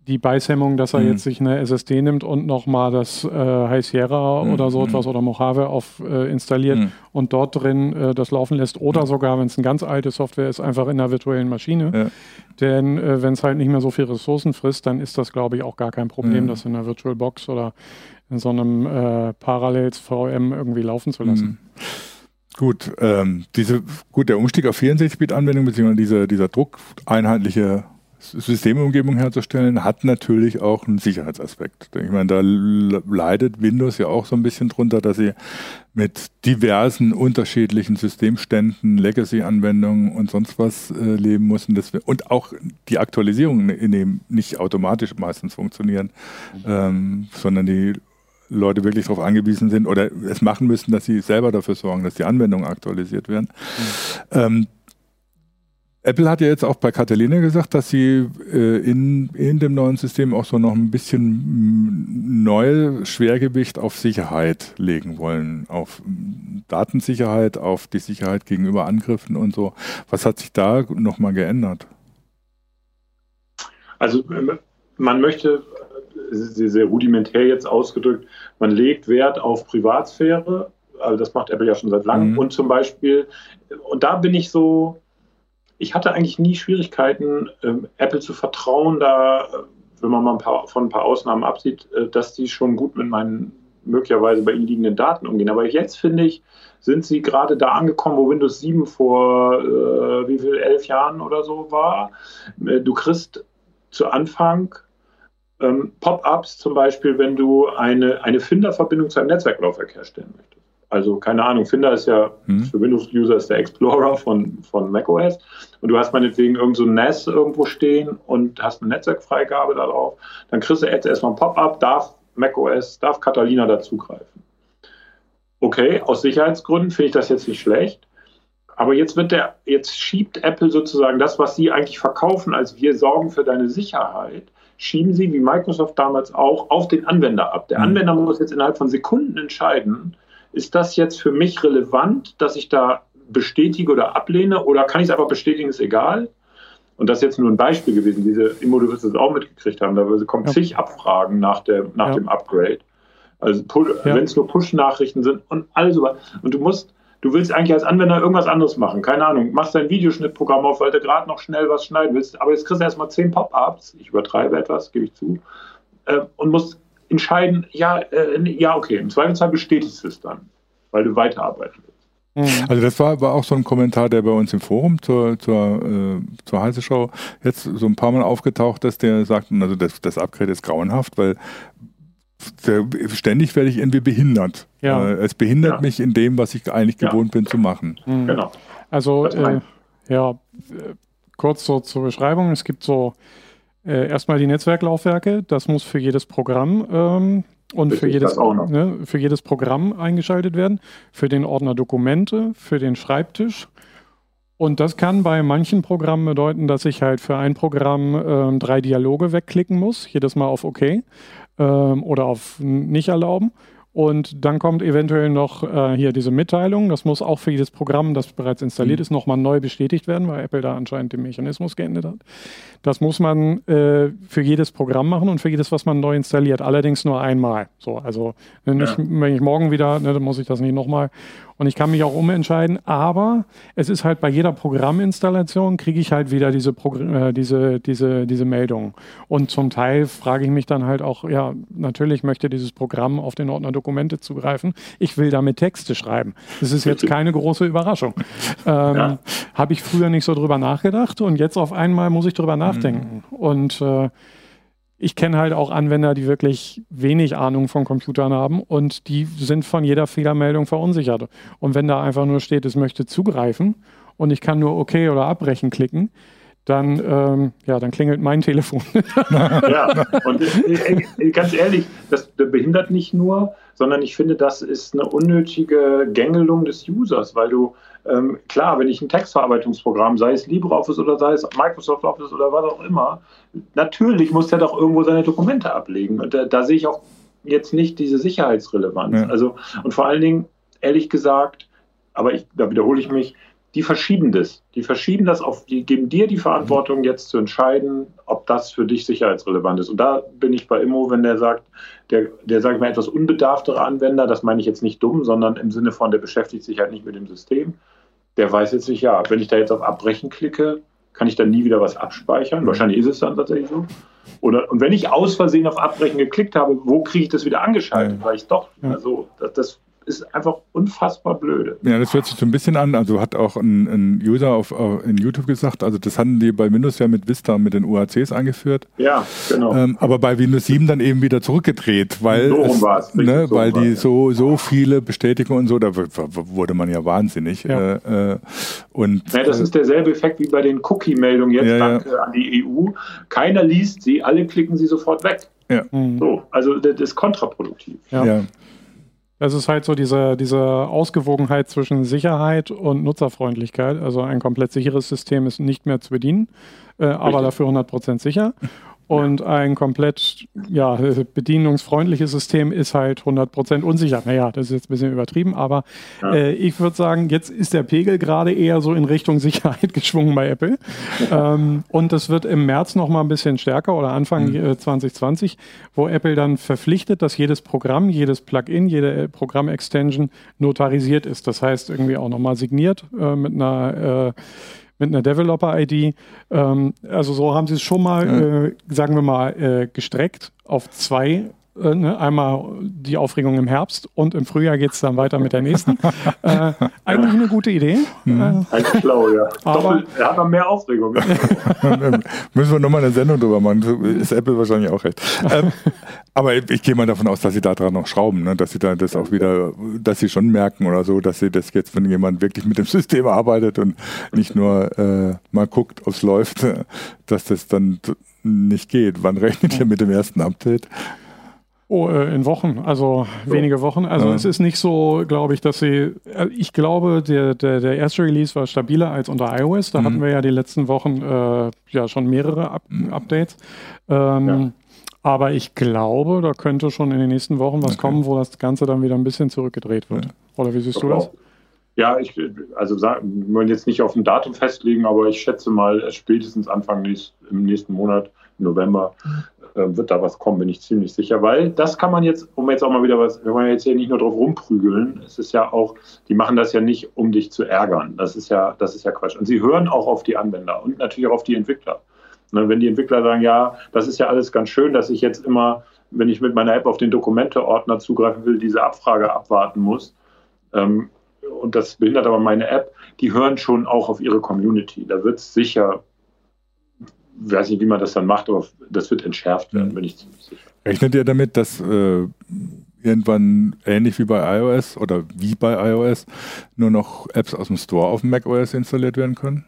die Beißhemmung, dass er mhm. jetzt sich eine SSD nimmt und nochmal das äh, High Sierra mhm. oder so etwas mhm. oder Mojave auf äh, installiert mhm. und dort drin äh, das laufen lässt oder sogar, wenn es eine ganz alte Software ist, einfach in einer virtuellen Maschine. Ja. Denn äh, wenn es halt nicht mehr so viel Ressourcen frisst, dann ist das, glaube ich, auch gar kein Problem, das in einer Virtual Box oder in so einem äh, Parallels VM irgendwie laufen zu lassen. Mhm. Gut, ähm, diese, gut, der Umstieg auf 64-Bit-Anwendung, beziehungsweise dieser, dieser druckeinheitliche Systemumgebung herzustellen, hat natürlich auch einen Sicherheitsaspekt. Ich meine, da leidet Windows ja auch so ein bisschen drunter, dass sie mit diversen unterschiedlichen Systemständen, Legacy-Anwendungen und sonst was äh, leben müssen. und auch die Aktualisierungen in dem nicht automatisch meistens funktionieren, ähm, sondern die Leute wirklich darauf angewiesen sind oder es machen müssen, dass sie selber dafür sorgen, dass die Anwendungen aktualisiert werden. Mhm. Ähm, Apple hat ja jetzt auch bei Catalina gesagt, dass sie äh, in, in dem neuen System auch so noch ein bisschen mm, neues Schwergewicht auf Sicherheit legen wollen, auf mm, Datensicherheit, auf die Sicherheit gegenüber Angriffen und so. Was hat sich da nochmal geändert? Also ähm, man möchte, sehr, sehr rudimentär jetzt ausgedrückt, man legt Wert auf Privatsphäre, also das macht Apple ja schon seit langem. Mhm. Und zum Beispiel, und da bin ich so, ich hatte eigentlich nie Schwierigkeiten, ähm, Apple zu vertrauen, da, wenn man mal ein paar, von ein paar Ausnahmen absieht, äh, dass die schon gut mit meinen möglicherweise bei ihnen liegenden Daten umgehen. Aber jetzt finde ich, sind sie gerade da angekommen, wo Windows 7 vor äh, wie viel, elf Jahren oder so war. Äh, du kriegst zu Anfang ähm, Pop-ups zum Beispiel, wenn du eine, eine Finderverbindung zu einem Netzwerklaufwerk herstellen möchtest. Also keine Ahnung, Finder ist ja mhm. für Windows-User ist der Explorer von, von macOS und du hast meinetwegen irgend so ein NAS irgendwo stehen und hast eine Netzwerkfreigabe darauf, dann kriegst du jetzt erstmal ein Pop-up, darf macOS, darf Catalina dazugreifen. Okay, aus Sicherheitsgründen finde ich das jetzt nicht schlecht. Aber jetzt wird der, jetzt schiebt Apple sozusagen das, was sie eigentlich verkaufen, als wir sorgen für deine Sicherheit, schieben sie, wie Microsoft damals auch, auf den Anwender ab. Der mhm. Anwender muss jetzt innerhalb von Sekunden entscheiden, ist das jetzt für mich relevant, dass ich da bestätige oder ablehne oder kann ich es einfach bestätigen, ist egal? Und das ist jetzt nur ein Beispiel gewesen. Diese Immo, du wirst es auch mitgekriegt haben, da kommen ja. zig Abfragen nach, der, nach ja. dem Upgrade. Also ja. wenn es nur Push-Nachrichten sind und alles sowas. Und du musst, du willst eigentlich als Anwender irgendwas anderes machen. Keine Ahnung, machst dein Videoschnittprogramm auf, weil du gerade noch schnell was schneiden willst. Aber jetzt kriegst du erstmal zehn Pop-ups, ich übertreibe etwas, gebe ich zu, äh, und musst entscheiden, ja, äh, ja, okay, im Zweifelsfall bestätigst du es dann, weil du weiterarbeiten willst. Mhm. Also das war, war auch so ein Kommentar, der bei uns im Forum zur, zur, äh, zur Heiße Show jetzt so ein paar Mal aufgetaucht ist, der sagt, also das, das Upgrade ist grauenhaft, weil der, ständig werde ich irgendwie behindert. Ja. Äh, es behindert ja. mich in dem, was ich eigentlich ja. gewohnt bin zu machen. Mhm. Genau. Also äh, ja, kurz so zur Beschreibung. Es gibt so äh, erstmal die Netzwerklaufwerke. Das muss für jedes Programm ähm, und für jedes, ne, für jedes Programm eingeschaltet werden. Für den Ordner Dokumente, für den Schreibtisch. Und das kann bei manchen Programmen bedeuten, dass ich halt für ein Programm äh, drei Dialoge wegklicken muss, jedes Mal auf OK ähm, oder auf nicht erlauben. Und dann kommt eventuell noch äh, hier diese Mitteilung. Das muss auch für jedes Programm, das bereits installiert mhm. ist, nochmal neu bestätigt werden, weil Apple da anscheinend den Mechanismus geändert hat. Das muss man äh, für jedes Programm machen und für jedes, was man neu installiert. Allerdings nur einmal. So, also nicht, ja. wenn ich morgen wieder, ne, dann muss ich das nicht nochmal und ich kann mich auch umentscheiden, aber es ist halt bei jeder Programminstallation kriege ich halt wieder diese, äh, diese, diese, diese Meldung. Und zum Teil frage ich mich dann halt auch, ja, natürlich möchte dieses Programm auf den Ordner Dokumente zugreifen. Ich will damit Texte schreiben. Das ist jetzt keine große Überraschung. <laughs> Ähm, ja. Habe ich früher nicht so drüber nachgedacht und jetzt auf einmal muss ich drüber nachdenken. Mhm. Und äh, ich kenne halt auch Anwender, die wirklich wenig Ahnung von Computern haben und die sind von jeder Fehlermeldung verunsichert. Und wenn da einfach nur steht, es möchte zugreifen und ich kann nur OK oder abbrechen klicken, dann, ähm, ja, dann klingelt mein Telefon. <laughs> ja, <laughs> und äh, ganz ehrlich, das behindert nicht nur, sondern ich finde, das ist eine unnötige Gängelung des Users, weil du, ähm, klar, wenn ich ein Textverarbeitungsprogramm, sei es LibreOffice oder sei es Microsoft Office oder was auch immer, natürlich muss der doch irgendwo seine Dokumente ablegen. Und da, da sehe ich auch jetzt nicht diese Sicherheitsrelevanz. Ja. Also, und vor allen Dingen, ehrlich gesagt, aber ich, da wiederhole ich mich, die verschieben das. Die verschieben das auf, die geben dir die Verantwortung, jetzt zu entscheiden, ob das für dich sicherheitsrelevant ist. Und da bin ich bei Immo, wenn der sagt, der, der sage ich mal, etwas unbedarftere Anwender, das meine ich jetzt nicht dumm, sondern im Sinne von, der beschäftigt sich halt nicht mit dem System. Der weiß jetzt nicht, ja, wenn ich da jetzt auf Abbrechen klicke, kann ich dann nie wieder was abspeichern. Mhm. Wahrscheinlich ist es dann tatsächlich so. Oder, und wenn ich aus Versehen auf Abbrechen geklickt habe, wo kriege ich das wieder angeschaltet? Weil ich doch, also das, das ist einfach unfassbar blöde. Ja, das hört sich so ein bisschen an. Also hat auch ein, ein User auf, auf, in YouTube gesagt, also das hatten die bei Windows ja mit Vista mit den UACs eingeführt. Ja, genau. Ähm, aber bei Windows 7 dann eben wieder zurückgedreht, weil, so es, ne, so weil die so, so viele Bestätigungen und so, da wurde man ja wahnsinnig. Ja. Äh, äh, und, ja, das ist derselbe Effekt wie bei den Cookie-Meldungen jetzt, ja, danke ja. an die EU. Keiner liest sie, alle klicken sie sofort weg. Ja. So, also das ist kontraproduktiv. Ja. ja. Es ist halt so diese, diese Ausgewogenheit zwischen Sicherheit und Nutzerfreundlichkeit. Also ein komplett sicheres System ist nicht mehr zu bedienen, äh, aber dafür 100% sicher. Und ein komplett ja, bedienungsfreundliches System ist halt 100% unsicher. Naja, das ist jetzt ein bisschen übertrieben, aber ja. äh, ich würde sagen, jetzt ist der Pegel gerade eher so in Richtung <laughs> Sicherheit geschwungen bei Apple. ähm, und das wird im März noch mal ein bisschen stärker oder Anfang mhm. äh, 2020, wo Apple dann verpflichtet, dass jedes Programm, jedes Plugin, jede äh, Programm-Extension notarisiert ist. Das heißt, irgendwie auch nochmal signiert äh, mit einer äh, mit einer Developer-ID. Ähm, also so haben sie es schon mal, ja. äh, sagen wir mal, äh, gestreckt auf zwei Äh, ne? Einmal die Aufregung im Herbst und im Frühjahr geht es dann weiter mit der nächsten. <laughs> äh, eigentlich eine gute Idee. Mhm. Äh, eigentlich schlau, ja. <laughs> Aber, er hat noch mehr Aufregung. <laughs> Müssen wir nochmal eine Sendung drüber machen. Ist Apple wahrscheinlich auch recht. Ähm, aber ich gehe mal davon aus, dass sie da dran noch schrauben, ne? dass sie da das auch wieder, dass sie schon merken oder so, dass sie das jetzt, wenn jemand wirklich mit dem System arbeitet und nicht nur äh, mal guckt, ob es läuft, dass das dann nicht geht. Wann rechnet ihr mit dem ersten Update? Oh, äh, in Wochen, also so. wenige Wochen. Also ja. es ist nicht so, glaube ich, dass sie, äh, ich glaube, der, der, der erste Release war stabiler als unter iOS. Da mhm. hatten wir ja die letzten Wochen äh, ja schon mehrere Up mhm. Updates. Ähm, ja. Aber ich glaube, da könnte schon in den nächsten Wochen was okay. kommen, wo das Ganze dann wieder ein bisschen zurückgedreht wird. Ja. Oder wie siehst du das? Ja, ich, also sagen, wir wollen jetzt nicht auf ein Datum festlegen, aber ich schätze mal, spätestens Anfang nächst, im nächsten Monat, November, äh, wird da was kommen, bin ich ziemlich sicher. Weil das kann man jetzt, um jetzt auch mal wieder was, wir wollen jetzt hier nicht nur drauf rumprügeln, es ist ja auch, die machen das ja nicht, um dich zu ärgern. Das ist ja, das ist ja Quatsch. Und sie hören auch auf die Anwender und natürlich auch auf die Entwickler. Ne, wenn die Entwickler sagen, ja, das ist ja alles ganz schön, dass ich jetzt immer, wenn ich mit meiner App auf den Dokumente-Ordner zugreifen will, diese Abfrage abwarten muss, ähm, und das behindert aber meine App, die hören schon auch auf ihre Community. Da wird es sicher, weiß nicht, wie man das dann macht, aber das wird entschärft werden, mhm. bin ich ziemlich sicher. Rechnet ihr damit, dass äh, irgendwann ähnlich wie bei iOS oder wie bei iOS nur noch Apps aus dem Store auf dem macOS installiert werden können?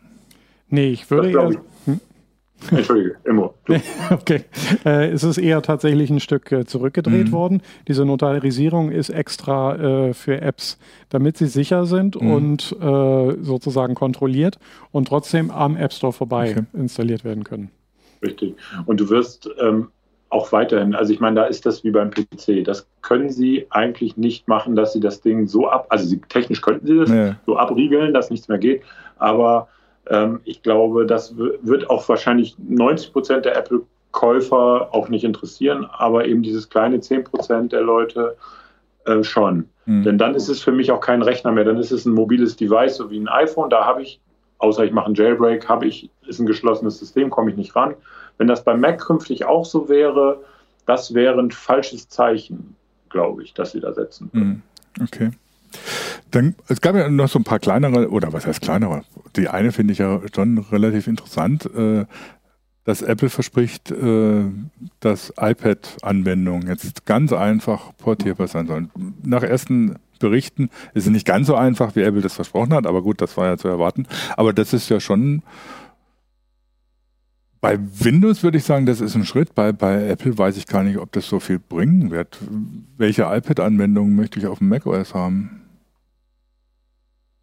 Nee, ich würde eher. Hm? <laughs> Entschuldige, immer. <laughs> okay. Äh, es ist eher tatsächlich ein Stück äh, zurückgedreht mhm. worden. Diese Notarisierung ist extra äh, für Apps, damit sie sicher sind mhm. und äh, sozusagen kontrolliert und trotzdem am App Store vorbei okay. installiert werden können. Richtig. Und du wirst ähm, auch weiterhin, also ich meine, da ist das wie beim PC. Das können sie eigentlich nicht machen, dass sie das Ding so ab, also sie, technisch könnten sie das nee. so abriegeln, dass nichts mehr geht, aber ähm, ich glaube, das wird auch wahrscheinlich 90 Prozent der Apple-Käufer auch nicht interessieren, aber eben dieses kleine 10 Prozent der Leute äh, schon. Mhm. Denn dann ist es für mich auch kein Rechner mehr, dann ist es ein mobiles Device, so wie ein iPhone. Da habe ich, außer ich mache einen Jailbreak, habe ich, ist ein geschlossenes System, komme ich nicht ran. Wenn das beim Mac künftig auch so wäre, das wäre ein falsches Zeichen, glaube ich, dass sie da setzen. Mhm. Okay. Dann, es gab ja noch so ein paar kleinere, oder was heißt kleinere? Die eine finde ich ja schon relativ interessant, äh, dass Apple verspricht, äh, dass iPad-Anwendungen jetzt ganz einfach portierbar sein sollen. Nach ersten Berichten ist es nicht ganz so einfach, wie Apple das versprochen hat, aber gut, das war ja zu erwarten. Aber das ist ja schon bei Windows würde ich sagen, das ist ein Schritt. Bei, bei Apple weiß ich gar nicht, ob das so viel bringen wird. Welche iPad-Anwendungen möchte ich auf dem macOS haben?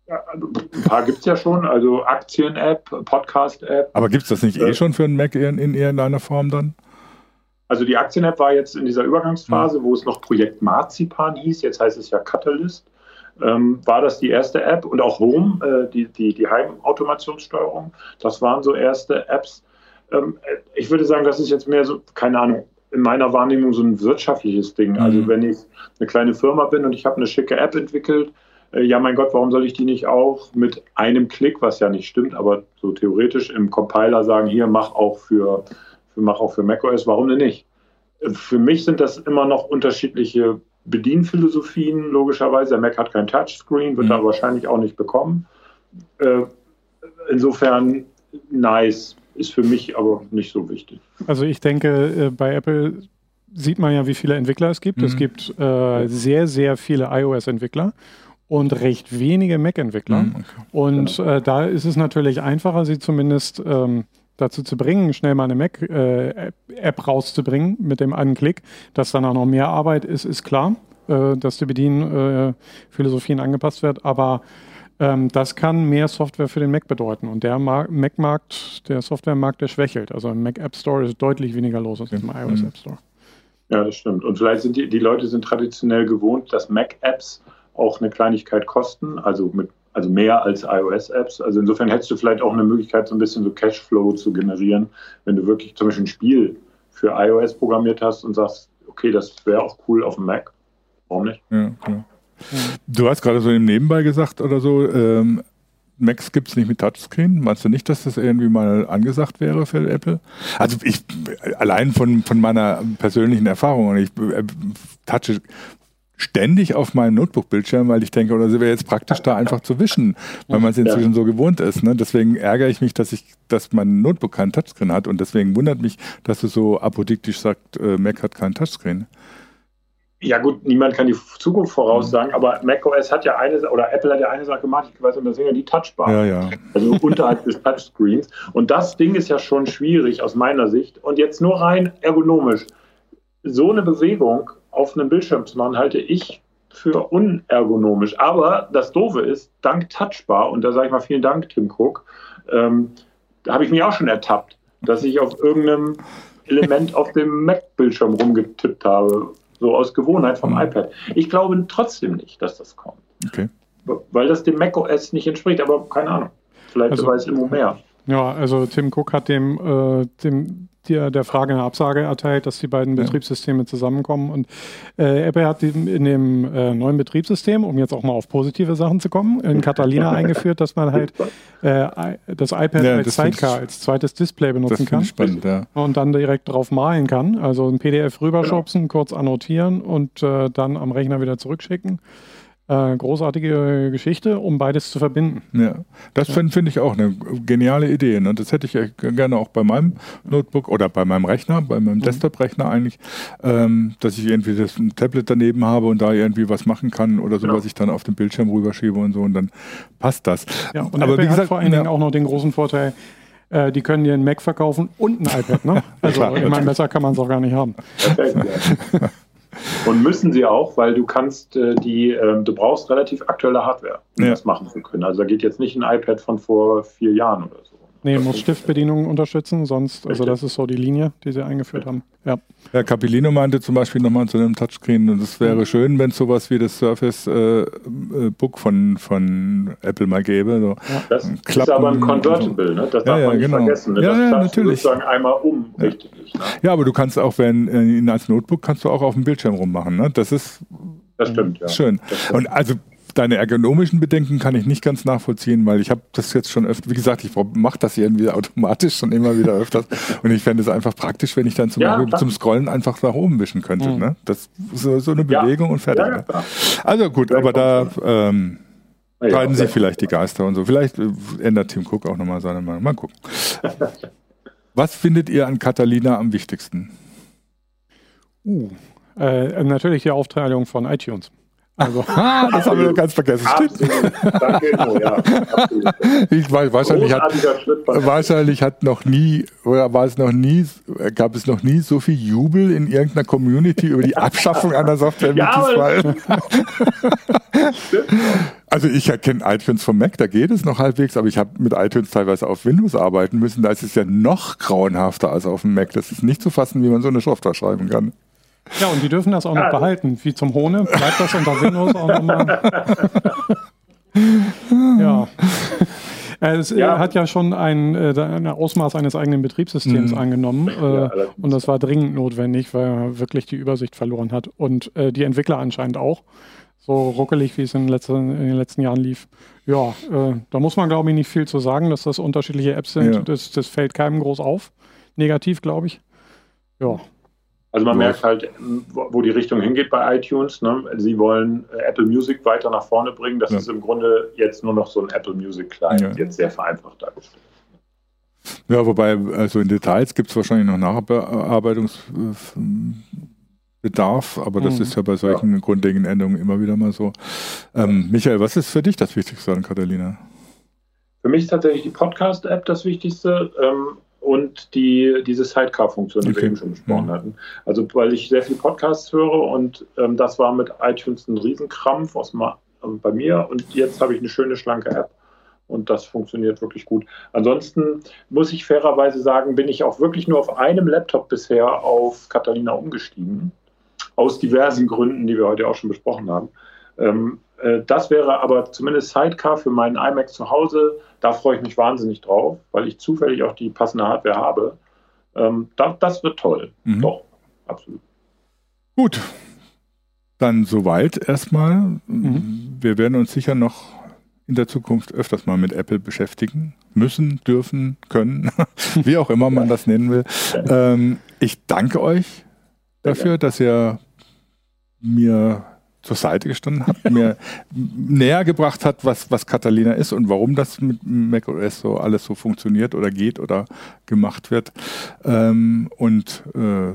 Also ein paar gibt es ja schon, also Aktien-App, Podcast-App. Aber gibt es das nicht äh, eh schon für einen Mac in, in irgendeiner Form dann? Also die Aktien-App war jetzt in dieser Übergangsphase, mhm. wo es noch Projekt Marzipan hieß, jetzt heißt es ja Catalyst. Ähm, war das die erste App und auch Home, äh, die, die, die Heimautomationssteuerung. Das waren so erste Apps. Ähm, ich würde sagen, das ist jetzt mehr so, keine Ahnung, in meiner Wahrnehmung so ein wirtschaftliches Ding. Also mhm. wenn ich eine kleine Firma bin und ich habe eine schicke App entwickelt, äh, ja, mein Gott, warum soll ich die nicht auch mit einem Klick, was ja nicht stimmt, aber so theoretisch im Compiler sagen, hier, mach auch für, für, mach auch für macOS, warum denn nicht? Äh, für mich sind das immer noch unterschiedliche Bedienphilosophien, logischerweise. Der Mac hat kein Touchscreen, wird mhm. er wahrscheinlich auch nicht bekommen. Äh, insofern nice, ist für mich aber nicht so wichtig. Also ich denke, bei Apple sieht man ja, wie viele Entwickler es gibt. Mhm. Es gibt äh, sehr, sehr viele iOS-Entwickler und recht wenige Mac-Entwickler. Mhm, okay. Und genau. äh, da ist es natürlich einfacher, sie zumindest ähm, dazu zu bringen, schnell mal eine Mac-App äh, rauszubringen mit dem einen Klick. Dass dann auch noch mehr Arbeit ist, ist klar, äh, dass die Bedienphilosophien angepasst wird. Aber ähm, das kann mehr Software für den Mac bedeuten. Und der Mac-Markt, der Softwaremarkt, der schwächelt. Also im Mac App Store ist deutlich weniger los als im iOS mhm. App Store. Ja, das stimmt. Und vielleicht sind die, die Leute sind traditionell gewohnt, dass Mac-Apps auch eine Kleinigkeit kosten, also mit also mehr als iOS-Apps. Also insofern hättest du vielleicht auch eine Möglichkeit, so ein bisschen so Cashflow zu generieren, wenn du wirklich zum Beispiel ein Spiel für iOS programmiert hast und sagst, okay, das wäre auch cool auf dem Mac. Warum nicht? Ja, klar. Du hast gerade so im Nebenbei gesagt oder so, ähm, Macs gibt es nicht mit Touchscreen. Meinst du nicht, dass das irgendwie mal angesagt wäre für Apple? Also ich allein von, von meiner persönlichen Erfahrung, ich äh, touche ständig auf meinem Notebook-Bildschirm, weil ich denke, oder sie wäre jetzt praktisch da einfach zu wischen, weil man es inzwischen ja. so gewohnt ist. Ne? Deswegen ärgere ich mich, dass ich, dass mein Notebook keinen Touchscreen hat und deswegen wundert mich, dass du so apodiktisch sagst, äh, Mac hat keinen Touchscreen. Ja gut, niemand kann die Zukunft voraussagen, mhm. aber macOS hat ja eine, oder Apple hat ja eine Sache gemacht, ich weiß nicht, das sind ja die Touchbar. Ja, ja. Also unterhalb <laughs> des Touchscreens. Und das Ding ist ja schon schwierig aus meiner Sicht. Und jetzt nur rein ergonomisch. So eine Bewegung auf einem Bildschirm zu machen, halte ich für unergonomisch. Aber das Doofe ist, dank Touchbar, und da sage ich mal vielen Dank, Tim Cook, ähm, da habe ich mich auch schon ertappt, dass ich auf irgendeinem Element auf dem Mac-Bildschirm rumgetippt habe so aus Gewohnheit vom mhm. iPad. Ich glaube trotzdem nicht, dass das kommt. Okay. Weil das dem macOS nicht entspricht, aber keine Ahnung. Vielleicht also, weiß immer mehr. Ja, also Tim Cook hat dem, äh, dem der, der Frage eine Absage erteilt, dass die beiden ja. Betriebssysteme zusammenkommen. Und äh, Apple hat in dem äh, neuen Betriebssystem, um jetzt auch mal auf positive Sachen zu kommen, in Catalina <laughs> eingeführt, dass man halt äh, das iPad ja, als Sidecar, als zweites Display benutzen kann. Spannend, ja. Und dann direkt drauf malen kann. Also ein PDF rüberschubsen, kurz annotieren und äh, dann am Rechner wieder zurückschicken. Äh, großartige Geschichte, um beides zu verbinden. Ja, das finde find ich auch eine geniale Idee. Ne? Das hätte ich gerne auch bei meinem Notebook oder bei meinem Rechner, bei meinem mhm. Desktop-Rechner eigentlich, ähm, dass ich irgendwie das ein Tablet daneben habe und da irgendwie was machen kann oder so, ja. was ich dann auf den Bildschirm rüberschiebe und so und dann passt das. Ja, und Aber Apple wie gesagt, hat vor allen Dingen auch noch den großen Vorteil, äh, die können dir einen Mac verkaufen und ein iPad. Ne? <laughs> Also Klar, ich meine, besser kann man es auch gar nicht haben. <laughs> Perfekt, ja. Und müssen sie auch, weil du kannst äh, die, äh, du brauchst relativ aktuelle Hardware, um ja. das machen zu können. Also da geht jetzt nicht ein iPad von vor vier Jahren oder so. Nee, muss Stiftbedienungen unterstützen, sonst, also das ist so die Linie, die sie eingeführt haben. Ja. Herr Capilino meinte zum Beispiel nochmal zu einem Touchscreen, und es wäre schön, wenn es sowas wie das Surface äh, äh, Book von, von Apple mal gäbe. So ja. Das Klappen ist aber ein Convertible, so. ne? das darf ja, man nicht genau. vergessen. Ne? Ja, das ja, natürlich. sozusagen einmal um, ja. richtig. Ne? Ja, aber du kannst auch, wenn äh, ihn als Notebook kannst du auch auf dem Bildschirm rummachen. Ne? Das ist das stimmt, ja. Schön. Das stimmt. Und also deine ergonomischen Bedenken kann ich nicht ganz nachvollziehen, weil ich habe das jetzt schon öfter, wie gesagt, ich mache das irgendwie automatisch schon immer wieder öfters und ich fände es einfach praktisch, wenn ich dann zum, ja, zum Scrollen einfach nach oben wischen könnte. Mhm. Ne? Das so, so eine Bewegung ja. und fertig. Ja, ne? also gut, aber da ähm, streiten sich vielleicht die Geister und so. Vielleicht äh, ändert Tim Cook auch nochmal seine Meinung. Mal gucken. <laughs> Was findet ihr an Catalina am wichtigsten? Uh, äh, natürlich die Aufteilung von iTunes. Also, <laughs> ah, das haben wir ganz vergessen. Absolut. Danke, ja. Ich weiß, wahrscheinlich hat, wahrscheinlich hat noch nie, oder war es noch nie, gab es noch nie so viel Jubel in irgendeiner Community über die Abschaffung einer Software ja, diesmal. Also ich erkenne iTunes vom Mac, da geht es noch halbwegs, aber ich habe mit iTunes teilweise auf Windows arbeiten müssen. Da ist es ja noch grauenhafter als auf dem Mac. Das ist nicht zu fassen, wie man so eine Software schreiben kann. Ja, und die dürfen das auch noch also. behalten. Wie zum Hohne bleibt das unter Windows auch nochmal. <laughs> ja. Es ja. hat ja schon ein, äh, ein, Ausmaß eines eigenen Betriebssystems mhm. angenommen äh, ja, und das war dringend notwendig, weil er wirklich die Übersicht verloren hat und äh, die Entwickler anscheinend auch. So ruckelig, wie es in, letzten, in den letzten Jahren lief. Ja, äh, da muss man glaube ich nicht viel zu sagen, dass das unterschiedliche Apps sind. Ja. Das, das fällt keinem groß auf. Negativ, glaube ich. Ja, also man merkt halt, wo die Richtung hingeht bei iTunes. Ne? Sie wollen äh, Apple Music weiter nach vorne bringen. Das ja. ist im Grunde jetzt nur noch so ein Apple Music Client, ja. jetzt sehr vereinfacht dargestellt. Ja, wobei, also in Details gibt es wahrscheinlich noch Nachbearbeitungsbedarf, aber das mhm. ist ja bei solchen ja. grundlegenden Änderungen immer wieder mal so. Ähm, Michael, was ist für dich das Wichtigste an Catalina? Für mich ist tatsächlich die Podcast-App das Wichtigste. Ähm, und die, diese Sidecar-Funktion, die okay. wir eben schon besprochen ja. hatten. Also weil ich sehr viel Podcasts höre und ähm, das war mit iTunes ein Riesenkrampf aus, äh, bei mir und jetzt habe ich eine schöne, schlanke App und das funktioniert wirklich gut. Ansonsten muss ich fairerweise sagen, bin ich auch wirklich nur auf einem Laptop bisher auf Catalina umgestiegen, aus diversen Gründen, die wir heute auch schon besprochen haben. Ähm, äh, das wäre aber zumindest Sidecar für meinen iMac zu Hause. Da freue ich mich wahnsinnig drauf, weil ich zufällig auch die passende Hardware habe. Ähm, das, das wird toll. Mhm. Doch, absolut. Gut. Dann soweit erstmal. Mhm. Wir werden uns sicher noch in der Zukunft öfters mal mit Apple beschäftigen müssen, dürfen, können, <laughs> wie auch immer man das nennen will. Ähm, ich danke euch dafür, dass ihr mir zur Seite gestanden habt, mir <laughs> näher gebracht hat, was, was Catalina ist und warum das mit macOS so alles so funktioniert oder geht oder gemacht wird. Ähm, und äh,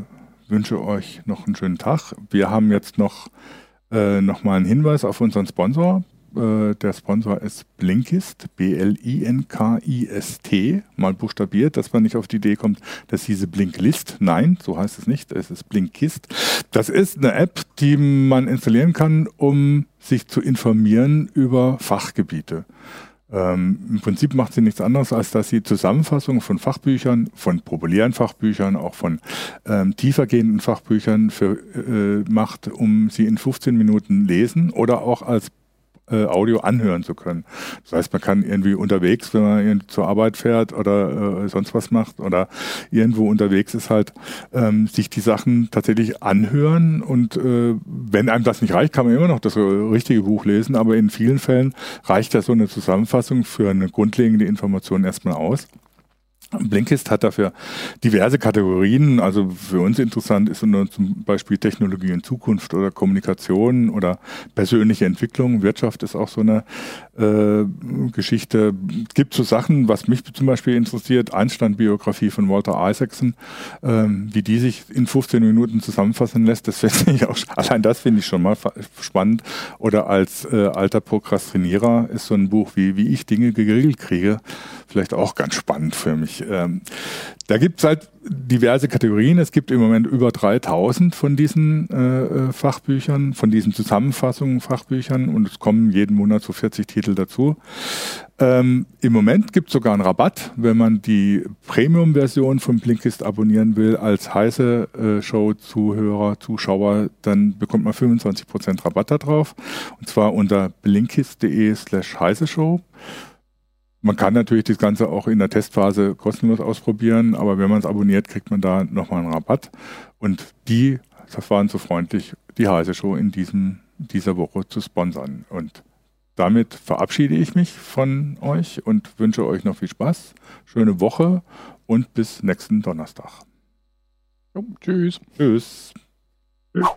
wünsche euch noch einen schönen Tag. Wir haben jetzt noch, äh, noch mal einen Hinweis auf unseren Sponsor. Äh, der Sponsor ist Blinkist, B-L-I-N-K-I-S-T, mal buchstabiert, dass man nicht auf die Idee kommt, dass diese Blinklist, nein, so heißt es nicht, es ist Blinkist. Das ist eine App, die man installieren kann, um sich zu informieren über Fachgebiete. Ähm, Im Prinzip macht sie nichts anderes, als dass sie Zusammenfassungen von Fachbüchern, von populären Fachbüchern, auch von ähm, tiefergehenden Fachbüchern für, äh, macht, um sie in 15 Minuten lesen oder auch als äh, Audio anhören zu können. Das heißt, man kann irgendwie unterwegs, wenn man zur Arbeit fährt oder äh, sonst was macht oder irgendwo unterwegs ist, halt ähm, sich die Sachen tatsächlich anhören und äh, wenn einem das nicht reicht, kann man immer noch das richtige Buch lesen, aber in vielen Fällen reicht ja so eine Zusammenfassung für eine grundlegende Information erstmal aus. Blinkist hat dafür diverse Kategorien. Also für uns interessant ist zum Beispiel Technologie in Zukunft oder Kommunikation oder persönliche Entwicklung. Wirtschaft ist auch so eine äh, Geschichte. Es gibt so Sachen, was mich zum Beispiel interessiert, Einstein-Biografie von Walter Isaacson, ähm, wie die sich in 15 Minuten zusammenfassen lässt. Das <laughs> finde ich auch, allein das finde ich schon mal spannend. Oder als äh, alter Prokrastinierer ist so ein Buch wie, wie ich Dinge geregelt kriege, vielleicht auch ganz spannend für mich. Ähm, da gibt es halt diverse Kategorien. Es gibt im Moment über 3000 von diesen äh, äh, Fachbüchern, von diesen Zusammenfassungen Fachbüchern und es kommen jeden Monat so 40 Titel dazu. Ähm, Im Moment gibt es sogar einen Rabatt, wenn man die Premium-Version von Blinkist abonnieren will als heiße äh, Show-Zuhörer, Zuschauer, dann bekommt man 25% Rabatt darauf und zwar unter blinkist.de slash heiße Show. Man kann natürlich das Ganze auch in der Testphase kostenlos ausprobieren, aber wenn man es abonniert, kriegt man da nochmal einen Rabatt. Und die das waren so freundlich, die Heise Show in diesem, dieser Woche zu sponsern. Und damit verabschiede ich mich von euch und wünsche euch noch viel Spaß, schöne Woche und bis nächsten Donnerstag. Tschüss. Tschüss. tschüss.